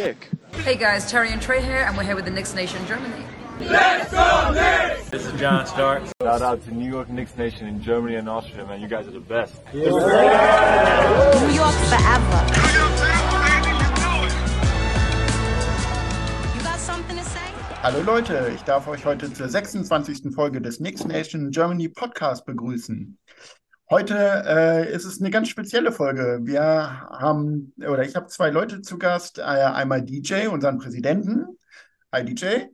dick. Hey guys, Terry and Trey here, and we're here with the Knicks Nation Germany. Let's go Knicks! This is John Stark. Shout out to New York Knicks Nation in Germany and Austria, man. You guys are the best. New York forever. You got something to say? Hallo Leute, ich darf euch heute zur 26. Folge des Knicks Nation Germany Podcast begrüßen. Heute äh, ist es eine ganz spezielle Folge. Wir haben, oder ich habe zwei Leute zu Gast. Äh, einmal DJ, unseren Präsidenten. Hi DJ.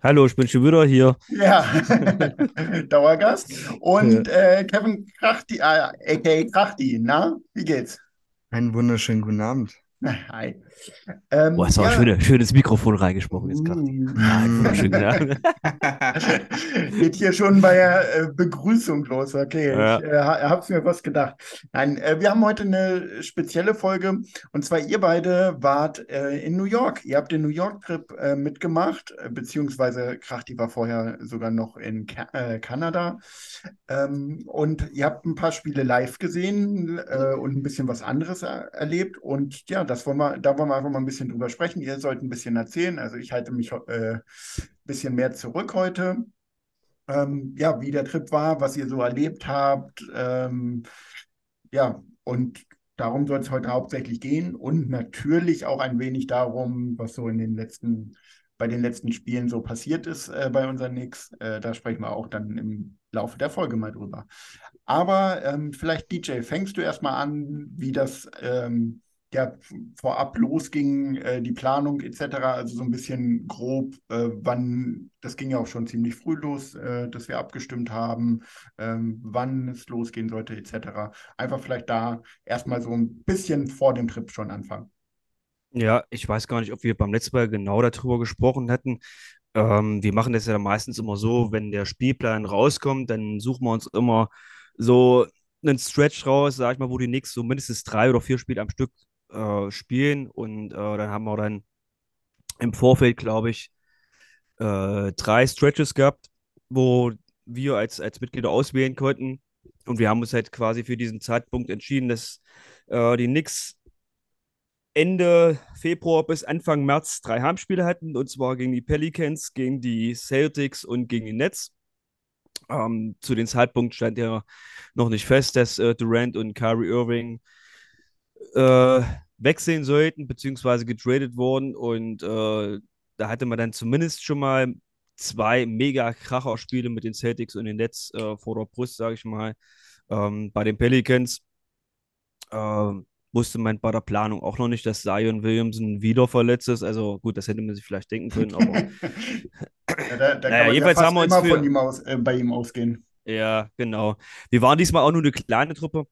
Hallo, ich bin schon wieder hier. Ja, Dauergast. Und äh, Kevin Krachti, äh, aka Krachti. Na, wie geht's? Einen wunderschönen guten Abend. Hi. Ähm, Boah, ist auch ja. ein schöner, schönes Mikrofon reingesprochen jetzt gerade. Mm. Ah. Geht hier schon bei der äh, Begrüßung los. Okay, Ja. ich äh, habe mir fast gedacht. Nein, äh, wir haben heute eine spezielle Folge und zwar ihr beide wart äh, in New York. Ihr habt den New York-Trip äh, mitgemacht, äh, beziehungsweise Krachti war vorher sogar noch in Ka Kanada. Ähm, und ihr habt ein paar Spiele live gesehen und ein bisschen was anderes er erlebt. Und ja, das wollen wir, da wollen wir einfach mal ein bisschen drüber sprechen. Ihr sollt ein bisschen erzählen. Also ich halte mich äh, ein bisschen mehr zurück heute. Ähm, ja, wie der Trip war, was ihr so erlebt habt. Ähm, ja, und darum soll es heute hauptsächlich gehen. Und natürlich auch ein wenig darum, was so in den letzten, bei den letzten Spielen so passiert ist äh, bei unseren Knicks. Äh, da sprechen wir auch dann im Laufe der Folge mal drüber. Aber ähm, vielleicht, DJ, fängst du erstmal an, wie das ähm, ja, vorab losging, äh, die Planung etc., also so ein bisschen grob, äh, wann, das ging ja auch schon ziemlich früh los, äh, dass wir abgestimmt haben, ähm, wann es losgehen sollte etc. Einfach vielleicht da erstmal so ein bisschen vor dem Trip schon anfangen. Ja, ich weiß gar nicht, ob wir beim letzten Mal genau darüber gesprochen hatten. Ähm, wir machen das ja meistens immer so, wenn der Spielplan rauskommt, dann suchen wir uns immer so einen Stretch raus, sag ich mal, wo die Knicks so mindestens drei oder vier Spiele am Stück äh, spielen. Und äh, dann haben wir dann im Vorfeld, glaube ich, äh, drei Stretches gehabt, wo wir als, als Mitglieder auswählen konnten. Und wir haben uns halt quasi für diesen Zeitpunkt entschieden, dass äh, die Knicks Ende Februar bis Anfang März drei Heimspiele hatten, und zwar gegen die Pelicans, gegen die Celtics und gegen die Nets. Ähm, zu dem Zeitpunkt stand ja noch nicht fest, dass äh, Durant und Kyrie Irving äh, wechseln sollten, beziehungsweise getradet wurden. Und äh, da hatte man dann zumindest schon mal zwei Mega-Kracher-Spiele mit den Celtics und den Nets äh, vor der Brust, sage ich mal. Ähm, bei den Pelicans ähm, wusste man bei der Planung auch noch nicht, dass Zion Williamson wieder verletzt ist. Also gut, das hätte man sich vielleicht denken können, aber Ja, da, da Naja, jedenfalls fast haben wir uns immer für- von ihm aus, äh, bei ihm ausgehen. ja, genau. Wir waren diesmal auch nur eine kleine Truppe,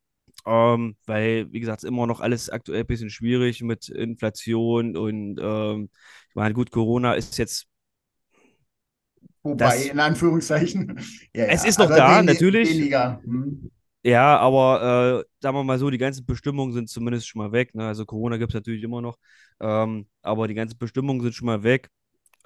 ähm, weil, wie gesagt, immer noch alles aktuell ein bisschen schwierig mit Inflation und ähm, ich meine, gut, Corona ist jetzt Wobei, Das- in Anführungszeichen. Ja, Es ja, ist noch aber da, natürlich. Weniger. Hm. Ja, aber äh, sagen wir mal so, die ganzen Bestimmungen sind zumindest schon mal weg. Ne? Also Corona gibt es natürlich immer noch, ähm, aber die ganzen Bestimmungen sind schon mal weg.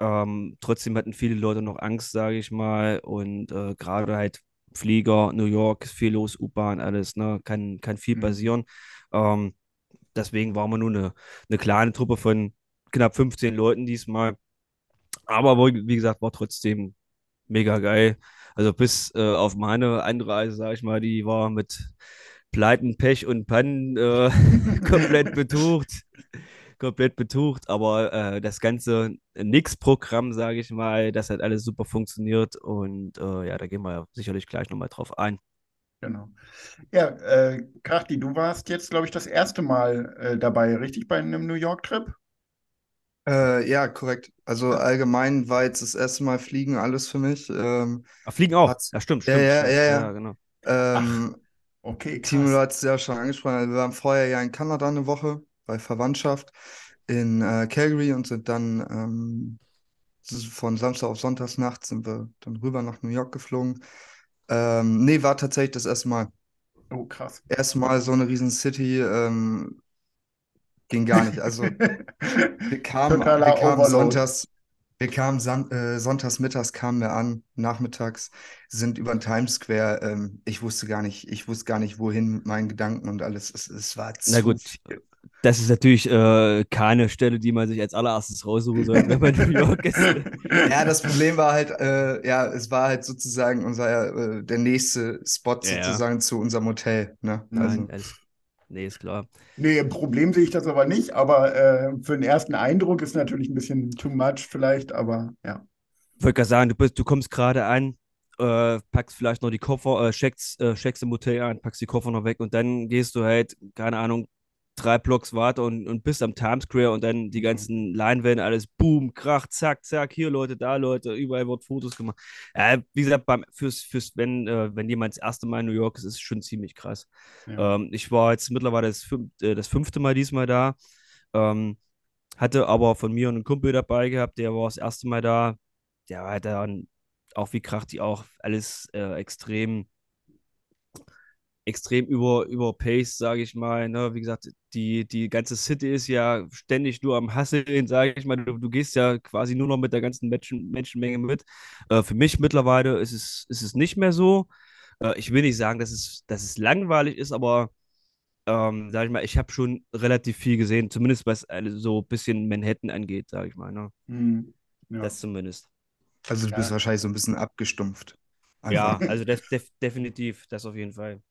Ähm, trotzdem hatten viele Leute noch Angst, sage ich mal. Und äh, gerade halt Flieger, New York, viel los, U-Bahn, alles, ne? Kann, kann viel Mhm. passieren. Ähm, deswegen waren wir nur eine, eine kleine Truppe von knapp 15 Leuten diesmal. Aber wie wie gesagt, war trotzdem mega geil. Also bis äh, auf meine Anreise, sag ich mal, die war mit Pleiten, Pech und Pannen äh, komplett betucht. Komplett betucht, aber äh, das ganze Nix-Programm, sage ich mal, das hat alles super funktioniert und äh, ja, da gehen wir ja sicherlich gleich nochmal drauf ein. Genau. Ja, äh, Krachti, du warst jetzt, glaube ich, das erste Mal äh, dabei, richtig, bei einem New York-Trip? Äh, ja, korrekt. Also allgemein war jetzt das erste Mal Fliegen alles für mich. Ähm, Ach, Fliegen auch. Hat's- Ja, stimmt, Ja, stimmt. ja, stimmt. ja, ja. genau. ähm, Okay, Timo, du krass. hast es ja schon angesprochen. Also wir waren vorher ja in Kanada eine Woche bei Verwandtschaft in äh, Calgary und sind dann ähm, von Samstag auf Sonntagsnacht sind wir dann rüber nach New York geflogen. Ähm, nee, war tatsächlich das erste Mal. Oh, krass. Erstmal so eine riesen City ähm, ging gar nicht. Also wir kamen, wir kamen sonntags, wir kamen Sam äh, sonntags mittags kamen wir an, nachmittags sind über den Times Square. Ähm, ich wusste gar nicht, ich wusste gar nicht, wohin mit meinen Gedanken und alles. Es, es war Na zu gut, viel. Das ist natürlich äh, keine Stelle, die man sich als allererstes raussuchen sollte, wenn man in New York ist. Ja, das Problem war halt, äh, ja, es war halt sozusagen unser, äh, der nächste Spot Ja, ja. sozusagen zu unserem Hotel. Ne? Nein, Also, alles, nee, ist klar. Nee, ein Problem sehe ich das aber nicht, aber äh, für den ersten Eindruck ist natürlich ein bisschen too much vielleicht, aber ja. Ich wollte gerade sagen, du, bist, du kommst gerade an, äh, packst vielleicht noch die Koffer, äh, checkst, äh, checkst im Hotel ein, packst die Koffer noch weg und dann gehst du halt, keine Ahnung, drei Blocks weiter und, und bist am Times Square und dann die ganzen Leinwände, alles boom, krach, zack, zack, hier Leute, da Leute, überall wird Fotos gemacht. Ja, wie gesagt, beim, fürs, fürs, wenn, äh, wenn jemand das erste Mal in New York ist, ist es schon ziemlich krass. Ja. Ähm, ich war jetzt mittlerweile das, fünf, äh, das fünfte Mal diesmal da. Ähm, hatte aber von mir einen Kumpel dabei gehabt, der war das erste Mal da. Der war halt dann auch wie Krach, die auch alles äh, extrem, extrem über, überpaced, sage ich mal. Ne? Wie gesagt, die, die ganze City ist ja ständig nur am Hasseln, sage ich mal. Du, du gehst ja quasi nur noch mit der ganzen Menschen, Menschenmenge mit. Äh, für mich mittlerweile ist es, ist es nicht mehr so. Äh, ich will nicht sagen, dass es, dass es langweilig ist, aber ähm, sag ich mal, ich habe schon relativ viel gesehen, zumindest was äh, so ein bisschen Manhattan angeht, sage ich mal. Ne? Hm, ja. Das zumindest. also du bist Ja. wahrscheinlich so ein bisschen abgestumpft. Ja, Einfach. also def def definitiv, das auf jeden Fall.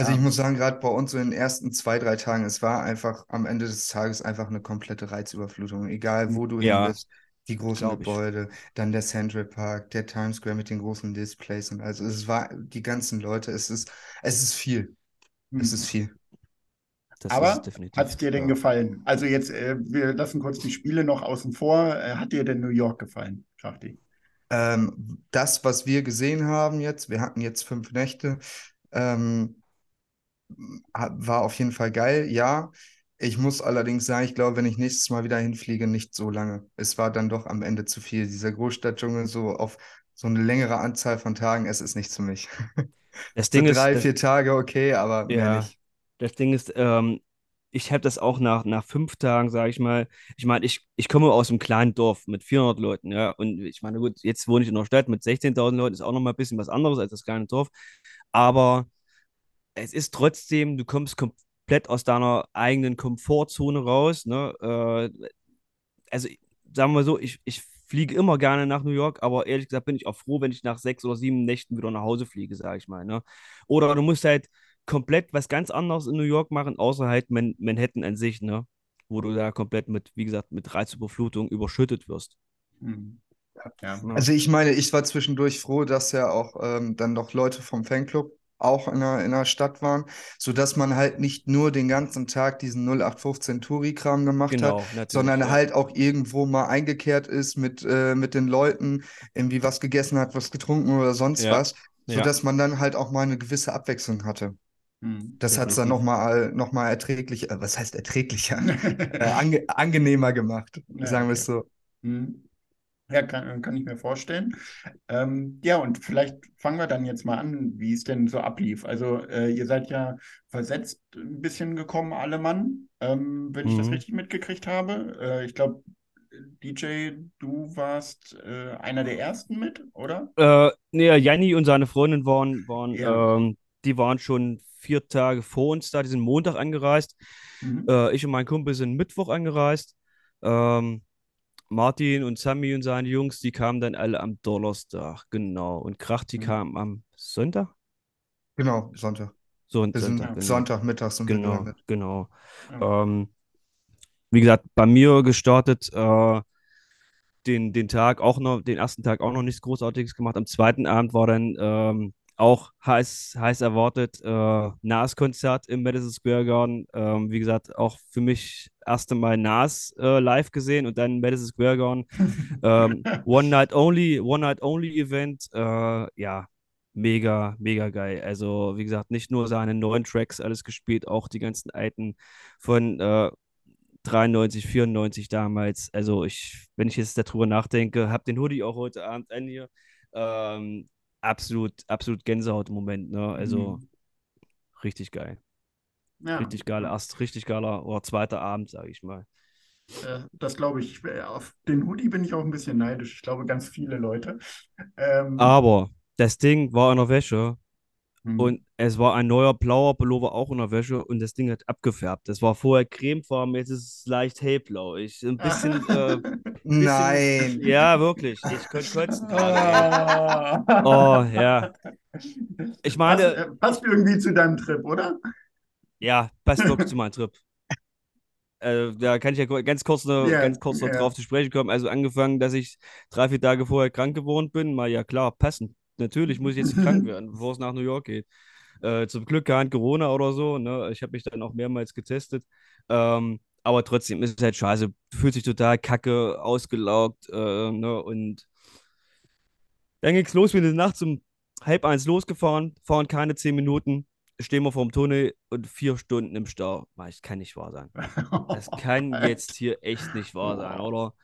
Also ich muss sagen, gerade bei uns so in den ersten zwei, drei Tagen, es war einfach am Ende des Tages einfach eine komplette Reizüberflutung. Egal wo du Ja, hin bist, die großen glaub ich. Gebäude, dann der Central Park, der Times Square mit den großen Displays und also es war die ganzen Leute, es ist, es ist viel. Es Hm. ist viel. Das ist Aber es definitiv. hat es dir denn Ja. gefallen? Also jetzt, äh, wir lassen kurz die Spiele noch außen vor. Äh, hat dir denn New York gefallen, Schachti? Ähm, das, was wir gesehen haben jetzt, wir hatten jetzt fünf Nächte, ähm, war auf jeden Fall geil, ja. Ich muss allerdings sagen, ich glaube, wenn ich nächstes Mal wieder hinfliege, nicht so lange. Es war dann doch am Ende zu viel. Dieser Großstadtdschungel so auf so eine längere Anzahl von Tagen, es ist nichts für mich. Das So Ding ist, drei, das, vier Tage, okay, aber mehr ja, nicht. das Ding ist, ähm, ich habe das auch nach, nach fünf Tagen, sage ich mal. Ich meine, ich, ich komme aus einem kleinen Dorf mit 400 Leuten, ja. Und ich meine, gut, jetzt wohne ich in einer Stadt mit 16.000 Leuten, ist auch nochmal ein bisschen was anderes als das kleine Dorf. Aber es ist trotzdem, du kommst komplett aus deiner eigenen Komfortzone raus. Ne? Äh, also, sagen wir so, ich, ich fliege immer gerne nach New York, aber ehrlich gesagt bin ich auch froh, wenn ich nach sechs oder sieben Nächten wieder nach Hause fliege, sage ich mal. Ne? Oder du musst halt komplett was ganz anderes in New York machen, außer halt Man Manhattan an sich, ne? Wo du da komplett mit, wie gesagt, mit Reizüberflutung überschüttet wirst. Hm. Ja. Also ich meine, ich war zwischendurch froh, dass ja auch ähm, dann noch Leute vom Fanclub auch in der, in der Stadt waren, sodass man halt nicht nur den ganzen Tag diesen 0815 Touri-Kram gemacht hat, Genau, natürlich. sondern ja. halt auch irgendwo mal eingekehrt ist mit, äh, mit den Leuten, irgendwie was gegessen hat, was getrunken oder sonst Ja, was, ja. sodass man dann halt auch mal eine gewisse Abwechslung hatte. Hm. Das hat es dann nochmal noch mal erträglicher, äh, was heißt erträglicher, äh, ange angenehmer gemacht, Ja, sagen wir okay. es so. Hm. Ja, kann, kann ich mir vorstellen. Ähm, ja, und vielleicht fangen wir dann jetzt mal an, wie es denn so ablief. Also, äh, ihr seid ja versetzt ein bisschen gekommen, alle Mann, ähm, wenn ich das Mhm. richtig mitgekriegt habe. Äh, ich glaube, DJ, du warst äh, einer der ersten mit, oder? Äh, nee, Janni und seine Freundin waren, waren, Ja. ähm, die waren schon vier Tage vor uns da, die sind Montag angereist. Mhm. Äh, ich und mein Kumpel sind Mittwoch angereist. Ähm, Martin und Sammy und seine Jungs, die kamen dann alle am Donnerstag, genau. Und Krach, die Mhm. kamen am Sonntag? Genau, Sonntag. Sind Sonntag, genau. Sonntagmittag sind wir Genau, genau. Ja. Ähm, wie gesagt, bei mir gestartet, äh, den, den Tag auch noch, den ersten Tag auch noch nichts Großartiges gemacht. Am zweiten Abend war dann ähm, auch heiß, heiß erwartet äh, Nas-Konzert im Madison Square Garden. Ähm, wie gesagt, auch für mich erste Mal Nas äh, live gesehen und dann Madison Square Garden. ähm, One Night Only, One Night Only Event. Äh, ja, mega, mega geil. Also, wie gesagt, nicht nur seine neuen Tracks alles gespielt, auch die ganzen alten von äh, 93, 94 damals. Also ich, wenn ich jetzt darüber nachdenke, habe den Hoodie auch heute Abend an hier. Ähm, absolut, absolut Gänsehaut-Moment, ne? Also Mhm. richtig geil. Ja. Richtig geiler, erst richtig geiler oder zweiter Abend, sage ich mal. Äh, Das glaube ich. Äh, Auf den Hoodie bin ich auch ein bisschen neidisch. Ich glaube, ganz viele Leute. Ähm, Aber das Ding war in der Wäsche Hm. Und es war ein neuer blauer Pullover auch in der Wäsche und das Ding hat abgefärbt. Das war vorher cremefarben, jetzt ist es leicht hellblau. Ich ein bisschen, äh, bisschen Nein. Ja, wirklich. Ich könnte kotzen. Ah. Oh, ja. Ich meine, passt, äh, passt irgendwie zu deinem Trip, oder? ja, passt wirklich zu meinem Trip. Äh, da kann ich ja ganz kurz, noch, Ja, ganz kurz noch drauf zu sprechen kommen. Also angefangen, dass ich drei, vier Tage vorher krank geworden bin. Mal ja klar, passend. Natürlich muss ich jetzt krank werden, bevor es nach New York geht. Äh, zum Glück kein Corona oder so. Ne? Ich habe mich dann auch mehrmals getestet. Ähm, aber trotzdem ist es halt scheiße. Du fühlst dich total kacke, ausgelaugt. Äh, ne? Und dann ging es los. Wir sind nachts um halb eins losgefahren, fahren keine zehn Minuten, stehen wir vorm Tunnel und vier Stunden im Stau. Das kann nicht wahr sein. Das kann jetzt hier echt nicht wahr sein, oder?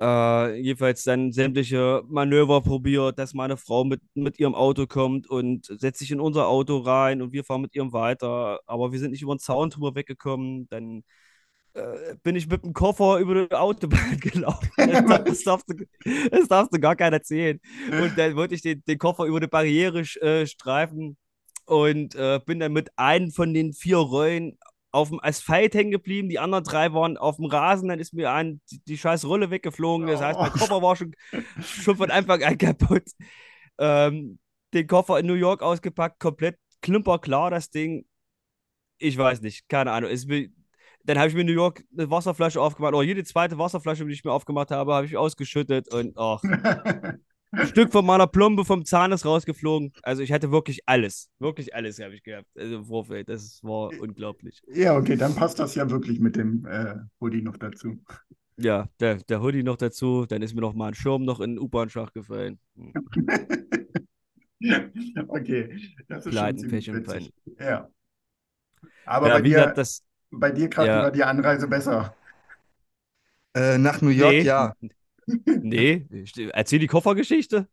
Äh, jedenfalls dann sämtliche Manöver probiert, dass meine Frau mit, mit ihrem Auto kommt und setzt sich in unser Auto rein und wir fahren mit ihrem weiter. Aber wir sind nicht über den Zaun drüber weggekommen. Dann äh, bin ich mit dem Koffer über die Autobahn gelaufen. Das, darfst, du, das darfst du gar keiner erzählen. Und dann wollte ich den, den Koffer über die Barriere äh, streifen und äh, bin dann mit einem von den vier Rollen auf dem Asphalt hängen geblieben. Die anderen drei waren auf dem Rasen. Dann ist mir ein, die, die scheiß Rolle weggeflogen. Das heißt, mein Oh. Koffer war schon, schon von Anfang an kaputt. Ähm, den Koffer in New York ausgepackt, komplett klimperklar, das Ding. Ich weiß nicht, keine Ahnung. Es dann habe ich mir in New York eine Wasserflasche aufgemacht. Oder jede zweite Wasserflasche, die ich mir aufgemacht habe, habe ich ausgeschüttet. Und ach, ein Stück von meiner Plombe vom Zahn ist rausgeflogen. Also ich hatte wirklich alles. Wirklich alles habe ich gehabt. Also im Vorfeld. Das war unglaublich. Ja, okay, dann passt das ja wirklich mit dem äh, Hoodie noch dazu. Ja, der, der Hoodie noch dazu. Dann ist mir noch mal ein Schirm noch in den U-Bahn-Schach gefallen. Hm. Okay, das ist schon Pleiten, ziemlich witzig. Ja. Aber Ja, bei wie dir, das. bei dir gerade ja. war die Anreise besser. Äh, nach New York, Nee. ja. Nee, erzähl die Koffergeschichte.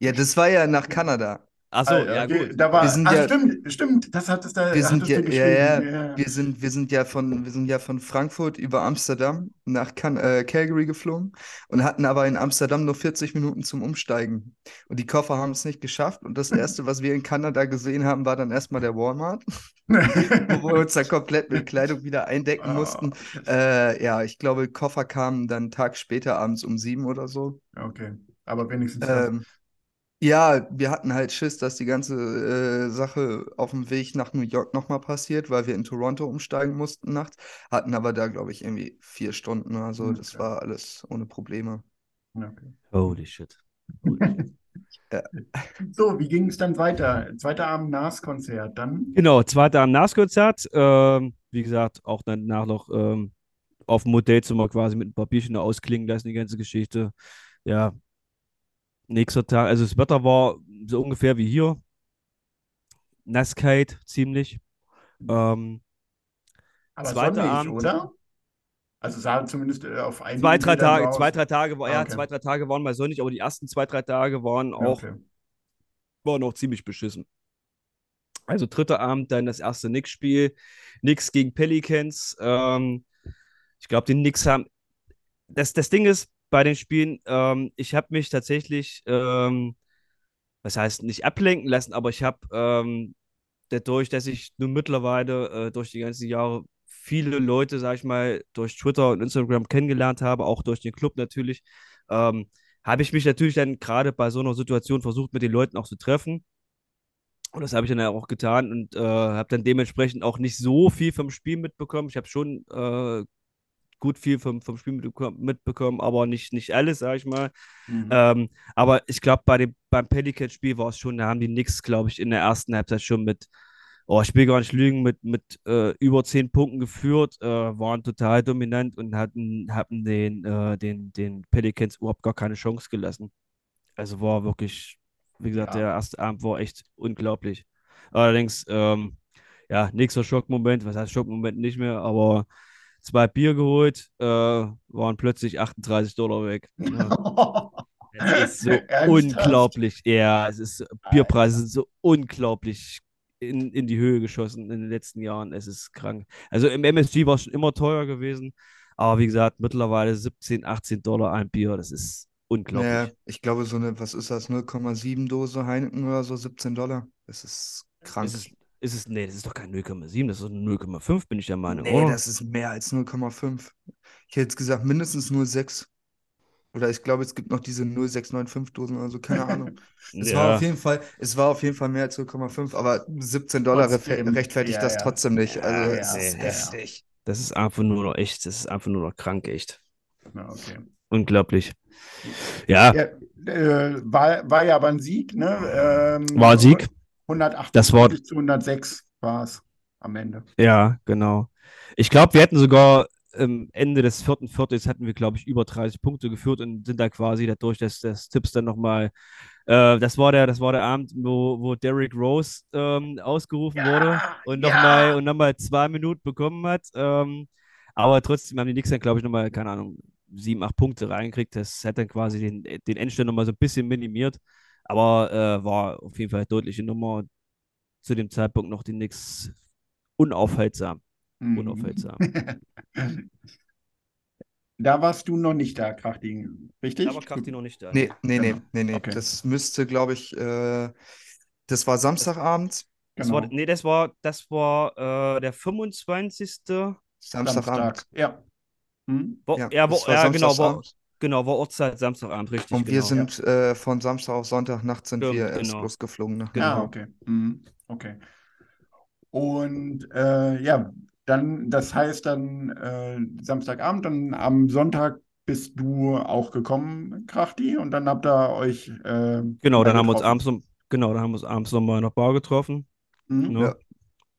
Ja, das war ja nach Kanada. Achso, Ah, ja, okay, gut. Da war, Wir sind ah, ja- stimmt, stimmt, das hattest, da, Wir sind ja, ja, Ja. wir sind, wir sind ja von, wir sind ja von Frankfurt über Amsterdam nach Can äh, Calgary geflogen und hatten aber in Amsterdam nur 40 Minuten zum Umsteigen. Und die Koffer haben es nicht geschafft. Und das Erste, was wir in Kanada gesehen haben, war dann erstmal der Walmart, wo wir uns dann komplett mit Kleidung wieder eindecken mussten. Äh, ja, ich glaube, Koffer kamen dann einen Tag später abends um sieben oder so. Okay, aber wenigstens das. Ähm, ja, wir hatten halt Schiss, dass die ganze äh, Sache auf dem Weg nach New York nochmal passiert, weil wir in Toronto umsteigen mussten nachts. Hatten aber da, glaube ich, irgendwie vier Stunden oder so. Ja, Das klar. war alles ohne Probleme. Okay. Holy shit. Holy shit. So, wie ging es dann weiter? Zweiter Abend NAS-Konzert, dann? Genau, zweiter am NAS-Konzert. Ähm, wie gesagt, auch danach noch ähm, auf dem Modellzimmer quasi mit ein paar Bierchen noch ausklingen lassen, die ganze Geschichte. Ja, nächster Tag, also das Wetter war so ungefähr wie hier. Nasskalt, ziemlich. Ähm, Aber Zweiter sonnig, Abend. oder? Also sah zumindest äh, auf einigen zwei, drei Bildern Tage, zwei, drei Tage, Ah, ja, okay. zwei, drei Tage waren mal sonnig, aber die ersten zwei, drei Tage waren Ja, auch, okay. waren auch ziemlich beschissen. Also dritter Abend, dann das erste Knicks-Spiel. Knicks gegen Pelicans. Ähm, ich glaube, die Knicks haben. Das, das Ding ist bei den Spielen, ähm, ich habe mich tatsächlich, ähm, was heißt nicht ablenken lassen, aber ich habe ähm, dadurch, dass ich nun mittlerweile äh, durch die ganzen Jahre viele Leute, sag ich mal, durch Twitter und Instagram kennengelernt habe, auch durch den Club natürlich, ähm, habe ich mich natürlich dann gerade bei so einer Situation versucht, mit den Leuten auch zu treffen. Und das habe ich dann ja auch getan und äh, habe dann dementsprechend auch nicht so viel vom Spiel mitbekommen. Ich habe schon äh, gut viel vom, vom Spiel mitbekommen, aber nicht, nicht alles, sage ich mal. Mhm. Ähm, aber ich glaube, bei dem, beim Pelican-Spiel war es schon, da haben die Knicks, glaube ich, in der ersten Halbzeit schon mit, oh, ich will gar nicht lügen, mit, mit äh, über zehn Punkten geführt, äh, waren total dominant und hatten, hatten den, äh, den, den Pelicans überhaupt gar keine Chance gelassen. Also war wirklich, wie gesagt, Ja. der erste Abend war echt unglaublich. Allerdings, ähm, ja, nächster Schockmoment, was heißt Schockmoment nicht mehr, aber zwei Bier geholt, äh, waren plötzlich 38 Dollar weg. Ja. Es ist so unglaublich. Ja, es ist, Bierpreise sind so unglaublich in, in die Höhe geschossen in den letzten Jahren. Es ist krank. Also im MSG war es schon immer teuer gewesen. Aber wie gesagt, mittlerweile 17, 18 Dollar ein Bier. Das ist unglaublich. Naja, ich glaube, so eine, was ist das, 0,7 Dose Heineken oder so, 17 Dollar. Das ist krank. Ist es, ist es, nee, das ist doch kein 0,7, das ist 0,5, bin ich der Meinung, Nee, oder? das ist mehr als 0,5. Ich hätte jetzt gesagt, mindestens 0,6. Oder ich glaube, es gibt noch diese 0,695 Dosen oder so, keine Ahnung. Es war Ja. auf jeden Fall, es war auf jeden Fall mehr als 0,5, aber 17 Dollar Trotzdem, rechtfertigt ja, das ja. trotzdem nicht. Also, ja, ist heftig. Das ist einfach nur noch echt, das ist einfach nur noch krank, echt. Ja, okay. Unglaublich. Ja, Ja, äh, war, war ja aber ein Sieg, ne? Ähm, war ein Sieg. 128 Das Wort- zu 106 war es am Ende. Ja, genau. Ich glaube, wir hätten sogar am Ende des vierten Viertels hatten wir, glaube ich, über 30 Punkte geführt und sind da quasi dadurch, dass das Tipps dann nochmal, äh, das war der, das war der Abend, wo, wo Derrick Rose ähm, ausgerufen wurde und ja. nochmal und nochmal zwei Minuten bekommen hat. Ähm, aber trotzdem haben die Knicks dann, glaube ich, nochmal, keine Ahnung, sieben, acht Punkte reingekriegt. Das hat dann quasi den, den Endstand nochmal so ein bisschen minimiert. Aber äh, war auf jeden Fall eine deutliche Nummer. Zu dem Zeitpunkt noch die Knicks unaufhaltsam. Mhm. Unaufhaltsam. Da warst du noch nicht da, Krachting, richtig? Da war Krafti noch nicht da. Nee, nee, nee, Genau. nee, nee. Okay. Das müsste, glaube ich, äh, das war Samstagabend. Das Genau. war, nee, das war, das war äh, der 25. Samstagabend. Ja. Hm? Wo, Ja, ja, war ja genau, war, genau, war Ortszeit Samstagabend, richtig. Und wir genau. sind äh, von Samstag auf Sonntag Nacht sind Ja, wir erst genau. losgeflogen. Ne? Genau. Ah, okay. Mhm. Okay. Und äh, ja, dann, das heißt dann äh, Samstagabend, dann am Sonntag bist du auch gekommen, Krachti, und dann habt ihr euch äh, Genau, dann haben wir uns abends, noch- genau, dann haben wir uns abends nochmal der Bar getroffen. Mhm. Ne? Ja.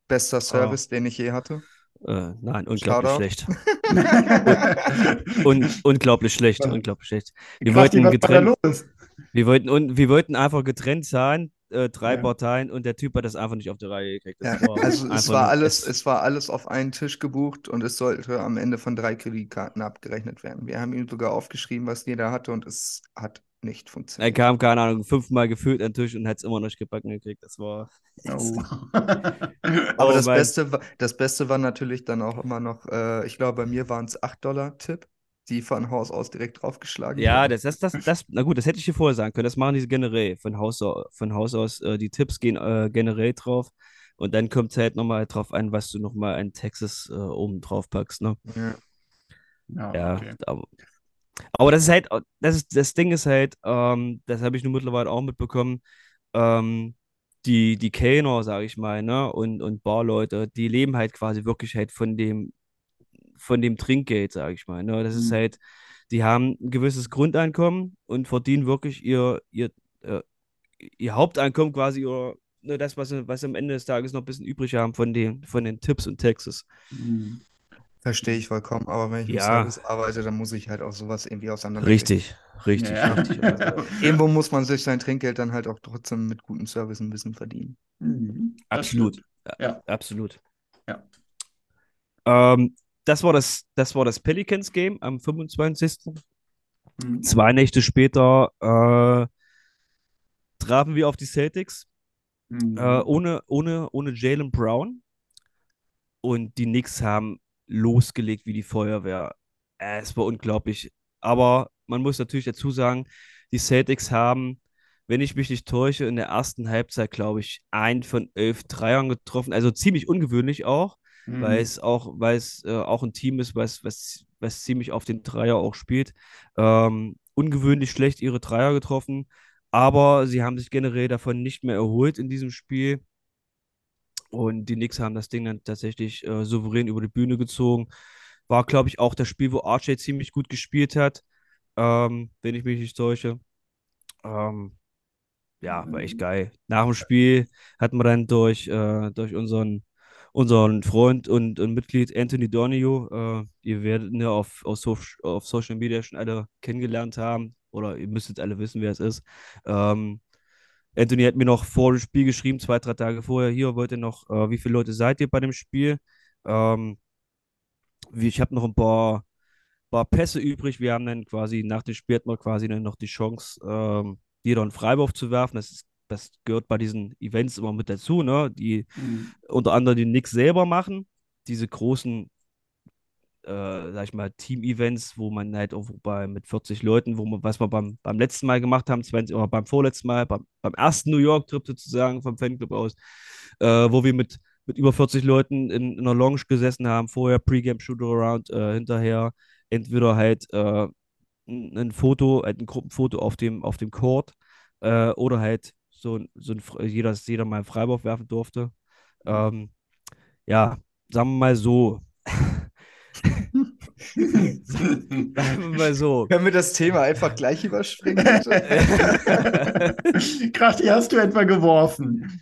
Bester Service, den ich je hatte. Äh, nein, unglaublich schlecht. Un unglaublich schlecht, Ja. unglaublich schlecht. Wir Krachti, wollten getrennt, wir wollten, und wir wollten einfach getrennt sein, äh, drei Ja. Parteien, und der Typ hat das einfach nicht auf die Reihe gekriegt. Ja, also es war alles, es- war alles auf einen Tisch gebucht und es sollte am Ende von drei Kreditkarten abgerechnet werden. Wir haben ihm sogar aufgeschrieben, was jeder hatte und es hat nicht Er funktioniert. kam, keine Ahnung, fünfmal gefühlt an den Tisch und hat es immer noch nicht gebacken gekriegt. Das war. Oh. Aber das Beste, war- das Beste war natürlich dann auch immer noch, äh, ich glaube, bei mir waren es 8 Dollar Tipp, die von Haus aus direkt draufgeschlagen Ja, das, das, das, das, na gut, das hätte ich dir vorher sagen können. Das machen diese generell von Haus aus. Von Haus aus äh, die Tipps gehen äh, generell drauf. Und dann kommt es halt nochmal drauf an, was du nochmal in Texas äh, oben drauf packst. Ne? Ja. Ja, Ja, okay. aber, aber das ist halt, das ist, das Ding ist halt, ähm, das habe ich nur mittlerweile auch mitbekommen, ähm, die, die Kellner, sage ich mal, ne, und, und Barleute, die leben halt quasi wirklich halt von dem, von dem Trinkgeld, sage ich mal, ne, das ist Mhm. halt, die haben ein gewisses Grundeinkommen und verdienen wirklich ihr, ihr, äh, ihr Haupteinkommen quasi, oder ne, das, was sie, was sie am Ende des Tages noch ein bisschen übrig haben von den, von den Tipps und Taxes. Mhm. Verstehe ich vollkommen, aber wenn ich im Ja. Service arbeite, dann muss ich halt auch sowas irgendwie auseinanderkriegen. Richtig, richtig, Ja. richtig. Also, Irgendwo muss man sich sein Trinkgeld dann halt auch trotzdem mit gutem Service ein bisschen verdienen. Mhm. Absolut. Ja. Absolut. Ja. Ähm, das war das, das war das Pelicans Game am 25. Mhm. Zwei Nächte später äh, trafen wir auf die Celtics Mhm. äh, ohne, ohne, ohne Jalen Brown. Und die Knicks haben losgelegt wie die Feuerwehr. Äh, es war unglaublich. Aber man muss natürlich dazu sagen, die Celtics haben, wenn ich mich nicht täusche, in der ersten Halbzeit, glaube ich, ein von elf Dreiern getroffen. Also ziemlich ungewöhnlich auch, Mhm. weil es auch, weil es äh, auch ein Team ist, was, was, was ziemlich auf den Dreier auch spielt. Ähm, ungewöhnlich schlecht ihre Dreier getroffen, aber sie haben sich generell davon nicht mehr erholt in diesem Spiel. Und die Knicks haben das Ding dann tatsächlich äh, souverän über die Bühne gezogen. War, glaube ich, auch das Spiel, wo RJ ziemlich gut gespielt hat, ähm, wenn ich mich nicht täusche. Ähm, ja, war echt geil. Nach dem Spiel hatten wir dann durch, äh, durch unseren, unseren Freund und, und Mitglied Anthony Donio, äh, ihr werdet ihn ja auf, auf, so auf Social Media schon alle kennengelernt haben, oder ihr müsstet alle wissen, wer es ist. Ähm, Anthony hat mir noch vor dem Spiel geschrieben, zwei, drei Tage vorher, hier wollt ihr noch, äh, wie viele Leute seid ihr bei dem Spiel? Ähm, ich habe noch ein paar, paar Pässe übrig. Wir haben dann quasi nach dem Spiel hatten wir quasi dann noch die Chance, ähm, jeder einen Freiwurf zu werfen. Das, ist, das gehört bei diesen Events immer mit dazu, ne? Die Mhm. unter anderem die Knicks selber machen. Diese großen äh, sag ich mal, Team-Events, wo man halt auch bei mit 40 Leuten, wo man, was wir beim, beim letzten Mal gemacht haben, 20, oder beim vorletzten Mal, beim, beim ersten New York-Trip sozusagen vom Fanclub aus, äh, wo wir mit, mit über 40 Leuten in, in einer Lounge gesessen haben, vorher Pre-Game Shooter-Around, äh, hinterher entweder halt äh, ein, ein Foto, halt ein Gruppenfoto auf dem, auf dem Court äh, oder halt so, so ein, jeder, jeder mal einen Freiwurf werfen durfte. Ähm, ja, sagen wir mal so. sagen wir mal so. Können wir das Thema einfach gleich überspringen? Krachti, hast du etwa geworfen?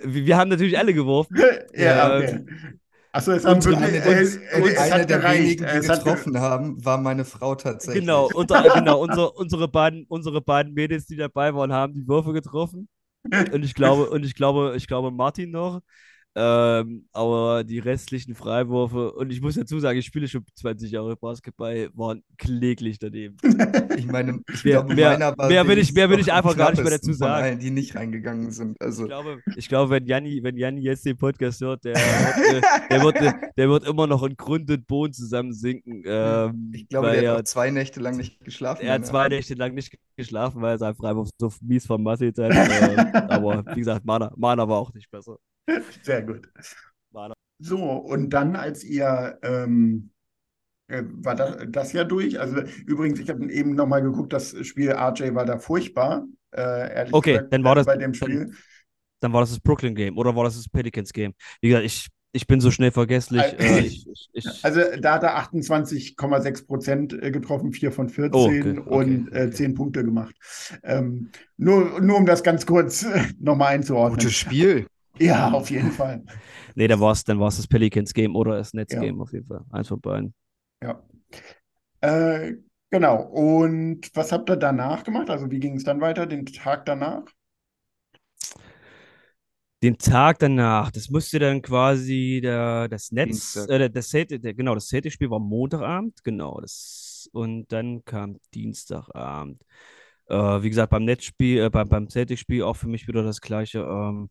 Wir, wir haben natürlich alle geworfen. ja, okay. Achso, es haben wirklich, Eine, und es eine hat der gereicht. wenigen, die Es getroffen haben, war meine Frau tatsächlich. Genau, unter, genau unsere, unsere, beiden, unsere beiden Mädels, die dabei waren, haben die Würfe getroffen. Und ich glaube, und ich glaube, ich glaube Martin noch. Ähm, aber die restlichen Freiwürfe, und ich muss dazu sagen, ich spiele schon 20 Jahre Basketball, waren kläglich daneben. Ich meine, ich Mehr- glaube, mehr- meiner war mehr will ich- mehr will ich einfach gar nicht mehr dazu sagen. allen, die nicht reingegangen sind. Also, Ich glaube, ich glaube wenn, Janni, wenn Janni jetzt den Podcast hört, der, wird, äh, der, wird, äh, der wird immer noch in Grund und Boden zusammensinken. Ähm, ich glaube, der er, hat auch zwei Nächte lang nicht geschlafen. er hat danach. zwei Nächte lang nicht geschlafen, weil er sein Freiwurf so mies vermasselt hat. ähm, aber wie gesagt, Mana war auch nicht besser. Sehr gut. War So, und dann, als ihr, ähm, äh, war das, das ja durch? Also übrigens, ich habe eben nochmal geguckt, das Spiel RJ war da furchtbar, äh, ehrlich Okay, gesagt, dann war äh, das- bei dem dann- Spiel. Dann war das das Brooklyn Game oder war das das Pelicans Game? Wie gesagt, ich, ich bin so schnell vergesslich. Äh, Äh, ich, ich, Also da hat er 28,6 Prozent äh, getroffen, 4 von 14 Oh, okay, okay, und äh, okay. 10 Punkte gemacht. Ähm, nur, nur um das ganz kurz äh, nochmal einzuordnen. Gutes Spiel. Ja, auf jeden Fall. nee, dann war es dann war's das Pelicans Game oder das Nets Ja. Game auf jeden Fall. Eins von beiden. Ja. Äh, genau. Und was habt ihr danach gemacht? Also wie ging es dann weiter, den Tag danach? Den Tag danach, das musste dann quasi der, das Netz, äh, das der, genau, das Celtic-Spiel war Montagabend, genau, das, und dann kam Dienstagabend. Äh, wie gesagt, beim Netzspiel, äh, beim, beim Celtic-Spiel auch für mich wieder das Gleiche. Ähm,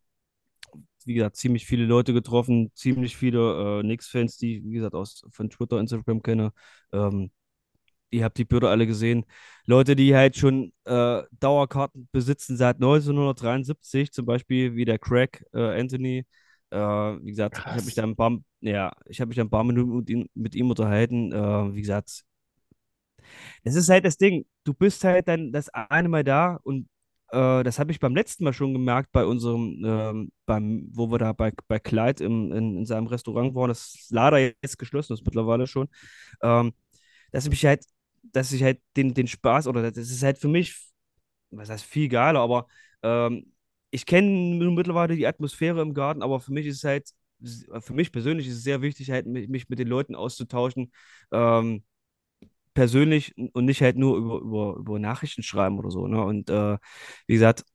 wie gesagt, ziemlich viele Leute getroffen, ziemlich viele äh, Knicks-Fans, die ich, wie gesagt, aus, von Twitter, Instagram kenne. Ähm, ihr habt die Bilder alle gesehen. Leute, die halt schon äh, Dauerkarten besitzen seit 1973, zum Beispiel wie der Craig äh, Anthony. Äh, wie gesagt, ich habe Krass. mich da ein paar, ja, ich habe mich ein paar Minuten mit ihm, mit ihm unterhalten. Äh, wie gesagt, das ist halt das Ding. Du bist halt dann das eine Mal da und äh, das habe ich beim letzten Mal schon gemerkt bei unserem, ähm, beim, wo wir da bei, bei Clyde im, in, in seinem Restaurant waren, das leider jetzt geschlossen ist mittlerweile schon, ähm, dass ich halt, dass ich halt den, den Spaß oder das ist halt für mich, was heißt viel geiler, aber ähm, ich kenne mittlerweile die Atmosphäre im Garten, aber für mich ist halt, für mich persönlich ist es sehr wichtig, halt mich, mich mit den Leuten auszutauschen, ähm, persönlich und nicht halt nur über, über, über Nachrichten schreiben oder so. Ne? Und äh, wie gesagt,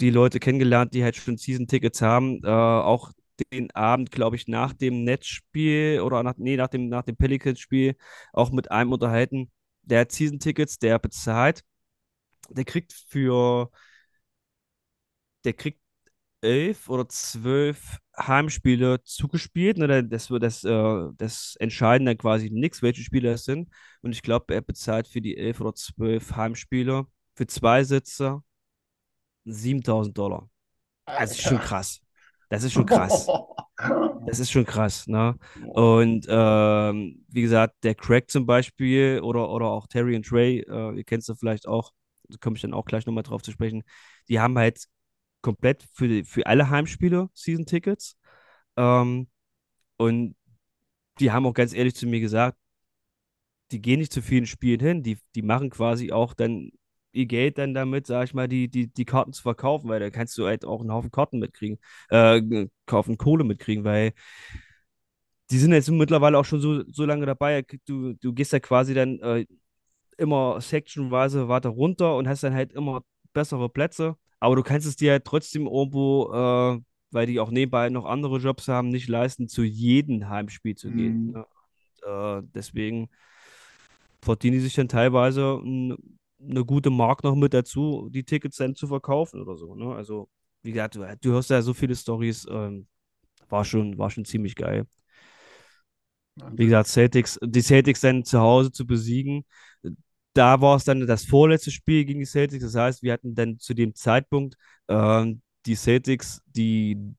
die Leute kennengelernt, die halt schon Season-Tickets haben, äh, auch den Abend, glaube ich, nach dem Netzspiel oder nach, nee, nach dem, nach dem Pelicans-Spiel auch mit einem unterhalten. Der hat Season-Tickets, der bezahlt, der kriegt für, der kriegt elf oder zwölf Heimspiele zugespielt. Ne? Das, das, äh, das entscheiden dann quasi nichts, welche Spiele es sind. Und ich glaube, er bezahlt für die elf oder zwölf Heimspiele für zwei Sitze 7000 Dollar. Das ist schon krass. Das ist schon krass. Das ist schon krass, ne? Und ähm, wie gesagt, der Craig zum Beispiel oder, oder auch Terry und Trey, äh, ihr kennt sie vielleicht auch, da komme ich dann auch gleich nochmal drauf zu sprechen, die haben halt komplett für, für alle Heimspiele Season-Tickets. Ähm, und die haben auch ganz ehrlich zu mir gesagt, die gehen nicht zu vielen Spielen hin, die, die machen quasi auch dann ihr Geld dann damit, sag ich mal, die, die, die Karten zu verkaufen, weil da kannst du halt auch einen Haufen Karten mitkriegen, äh, kaufen Kohle mitkriegen, weil die sind jetzt mittlerweile auch schon so, so lange dabei, du, du gehst ja quasi dann äh, immer sectionweise weiter runter und hast dann halt immer bessere Plätze, aber du kannst es dir halt trotzdem irgendwo, äh, weil die auch nebenbei noch andere Jobs haben, nicht leisten, zu jedem Heimspiel zu gehen. Mhm. Ne? Und, äh, deswegen verdienen die sich dann teilweise eine gute Mark noch mit dazu, die Tickets dann zu verkaufen oder so. Ne? Also, wie gesagt, du, du hörst ja so viele Stories, ähm, war schon, war schon ziemlich geil. Wie gesagt, Celtics, die Celtics dann zu Hause zu besiegen. Da war es dann das vorletzte Spiel gegen die Celtics. Das heißt, wir hatten dann zu dem Zeitpunkt ähm, die Celtics, die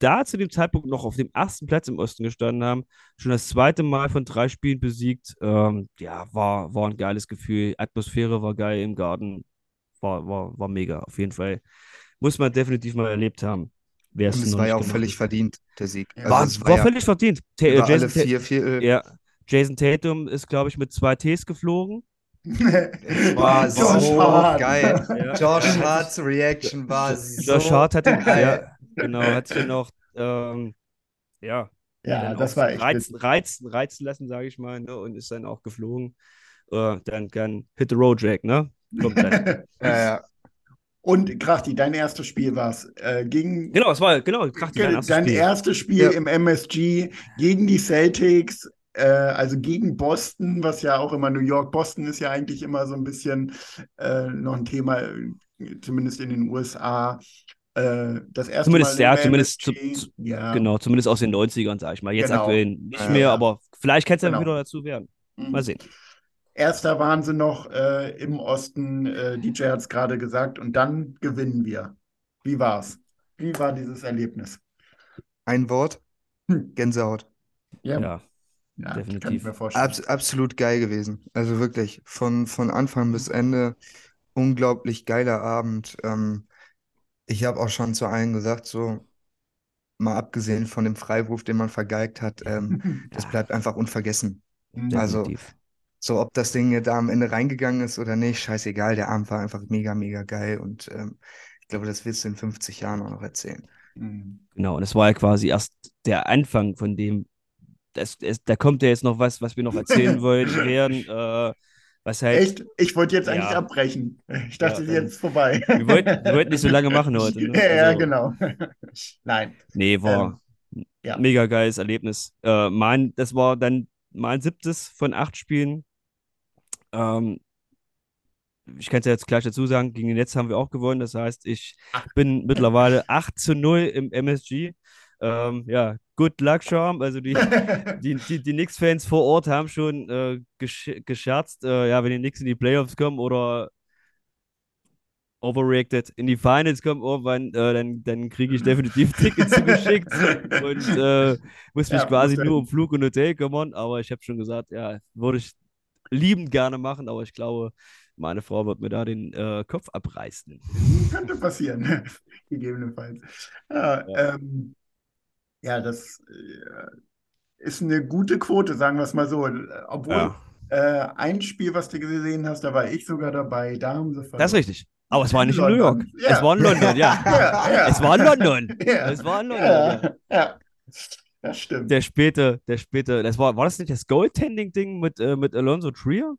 da zu dem Zeitpunkt noch auf dem ersten Platz im Osten gestanden haben, schon das zweite Mal von drei Spielen besiegt. Ähm, ja, war, war ein geiles Gefühl. Atmosphäre war geil im Garten. War, war, war mega. Auf jeden Fall. Muss man definitiv mal erlebt haben. Und es war ja auch völlig verdient, der Sieg. Also war, war, war ja völlig verdient. Ta Jason, alle vier, vier, ja, Jason Tatum ist, glaube ich, mit zwei Ts geflogen. war so geil. Ja. Josh Harts Reaction war so Josh Hart hat ihn, ja, genau, hat sich noch ähm, ja, ja das war echt reizen, reizen, reizen lassen, sage ich mal, ne, und ist dann auch geflogen. Uh, dann kann Hit the Road Jack, ne? Kommt dann. ja, ja. Und Krachti, dein erstes Spiel war es äh, gegen. Genau, es war genau Krachti, dein erstes dein Spiel. erstes Spiel ja. im MSG gegen die Celtics, äh, also gegen Boston, was ja auch immer New York. Boston ist ja eigentlich immer so ein bisschen äh, noch ein Thema, zumindest in den USA. Äh, das erste zumindest, Mal ja, zumindest, zu, zu, ja. genau, zumindest aus den 90ern, sag ich mal. Jetzt genau. aktuell nicht mehr, aber vielleicht kann es ja genau. wieder dazu werden. Mhm. Mal sehen. Erster Wahnsinn noch äh, im Osten, äh, DJ hat es gerade gesagt, und dann gewinnen wir. Wie war's? Wie war dieses Erlebnis? Ein Wort: hm. Gänsehaut. Ja, ja, ja definitiv. Kann ich mir vorstellen. Abs absolut geil gewesen. Also wirklich, von, von Anfang bis Ende unglaublich geiler Abend. Ähm, ich habe auch schon zu allen gesagt, so mal abgesehen von dem Freiwurf, den man vergeigt hat, ähm, das bleibt einfach unvergessen. Mhm. Also Definitiv. So, ob das Ding da am Ende reingegangen ist oder nicht, scheißegal. Der Abend war einfach mega, mega geil und ähm, ich glaube, das willst du in 50 Jahren auch noch erzählen. Mhm. Genau, und es war ja quasi erst der Anfang von dem, das, das, da kommt ja jetzt noch was, was wir noch erzählen wollen, werden. Äh, was halt, Echt? Ich wollte jetzt eigentlich ja. abbrechen. Ich dachte, ja, jetzt vorbei. Wir wollten, wir wollten nicht so lange machen heute. Ne? Ja, also, ja, genau. Nein. Nee, war ähm, ja. mega geiles Erlebnis. Äh, mein, das war dann mein siebtes von acht Spielen. Ähm, ich kann es ja jetzt gleich dazu sagen, gegen den Netz haben wir auch gewonnen. Das heißt, ich bin mittlerweile 8 zu 0 im MSG. Ähm, ja, good luck, Charm. Also die, die, die, die Knicks-Fans vor Ort haben schon äh, gesch gescherzt, äh, ja, wenn die Knicks in die Playoffs kommen oder overreacted in die Finals kommen irgendwann, äh, dann, dann kriege ich definitiv Tickets zugeschickt und äh, muss mich ja, quasi nur um Flug und Hotel kümmern. Aber ich habe schon gesagt, ja, würde ich liebend gerne machen, aber ich glaube, meine Frau wird mir da den äh, Kopf abreißen. Könnte passieren, gegebenenfalls. Ja, ja. Ähm, ja das äh, ist eine gute Quote, sagen wir es mal so. Obwohl ja. äh, ein Spiel, was du gesehen hast, da war ich sogar dabei. Da haben sie verloren. Das ist richtig. Aber es war nicht in, in New York. Ja. Es war in London, ja. ja es war in London. Es war in London. ja. Das stimmt. Der späte, der späte, das war, war das nicht das Goaltending-Ding mit, äh, mit Alonso Trier?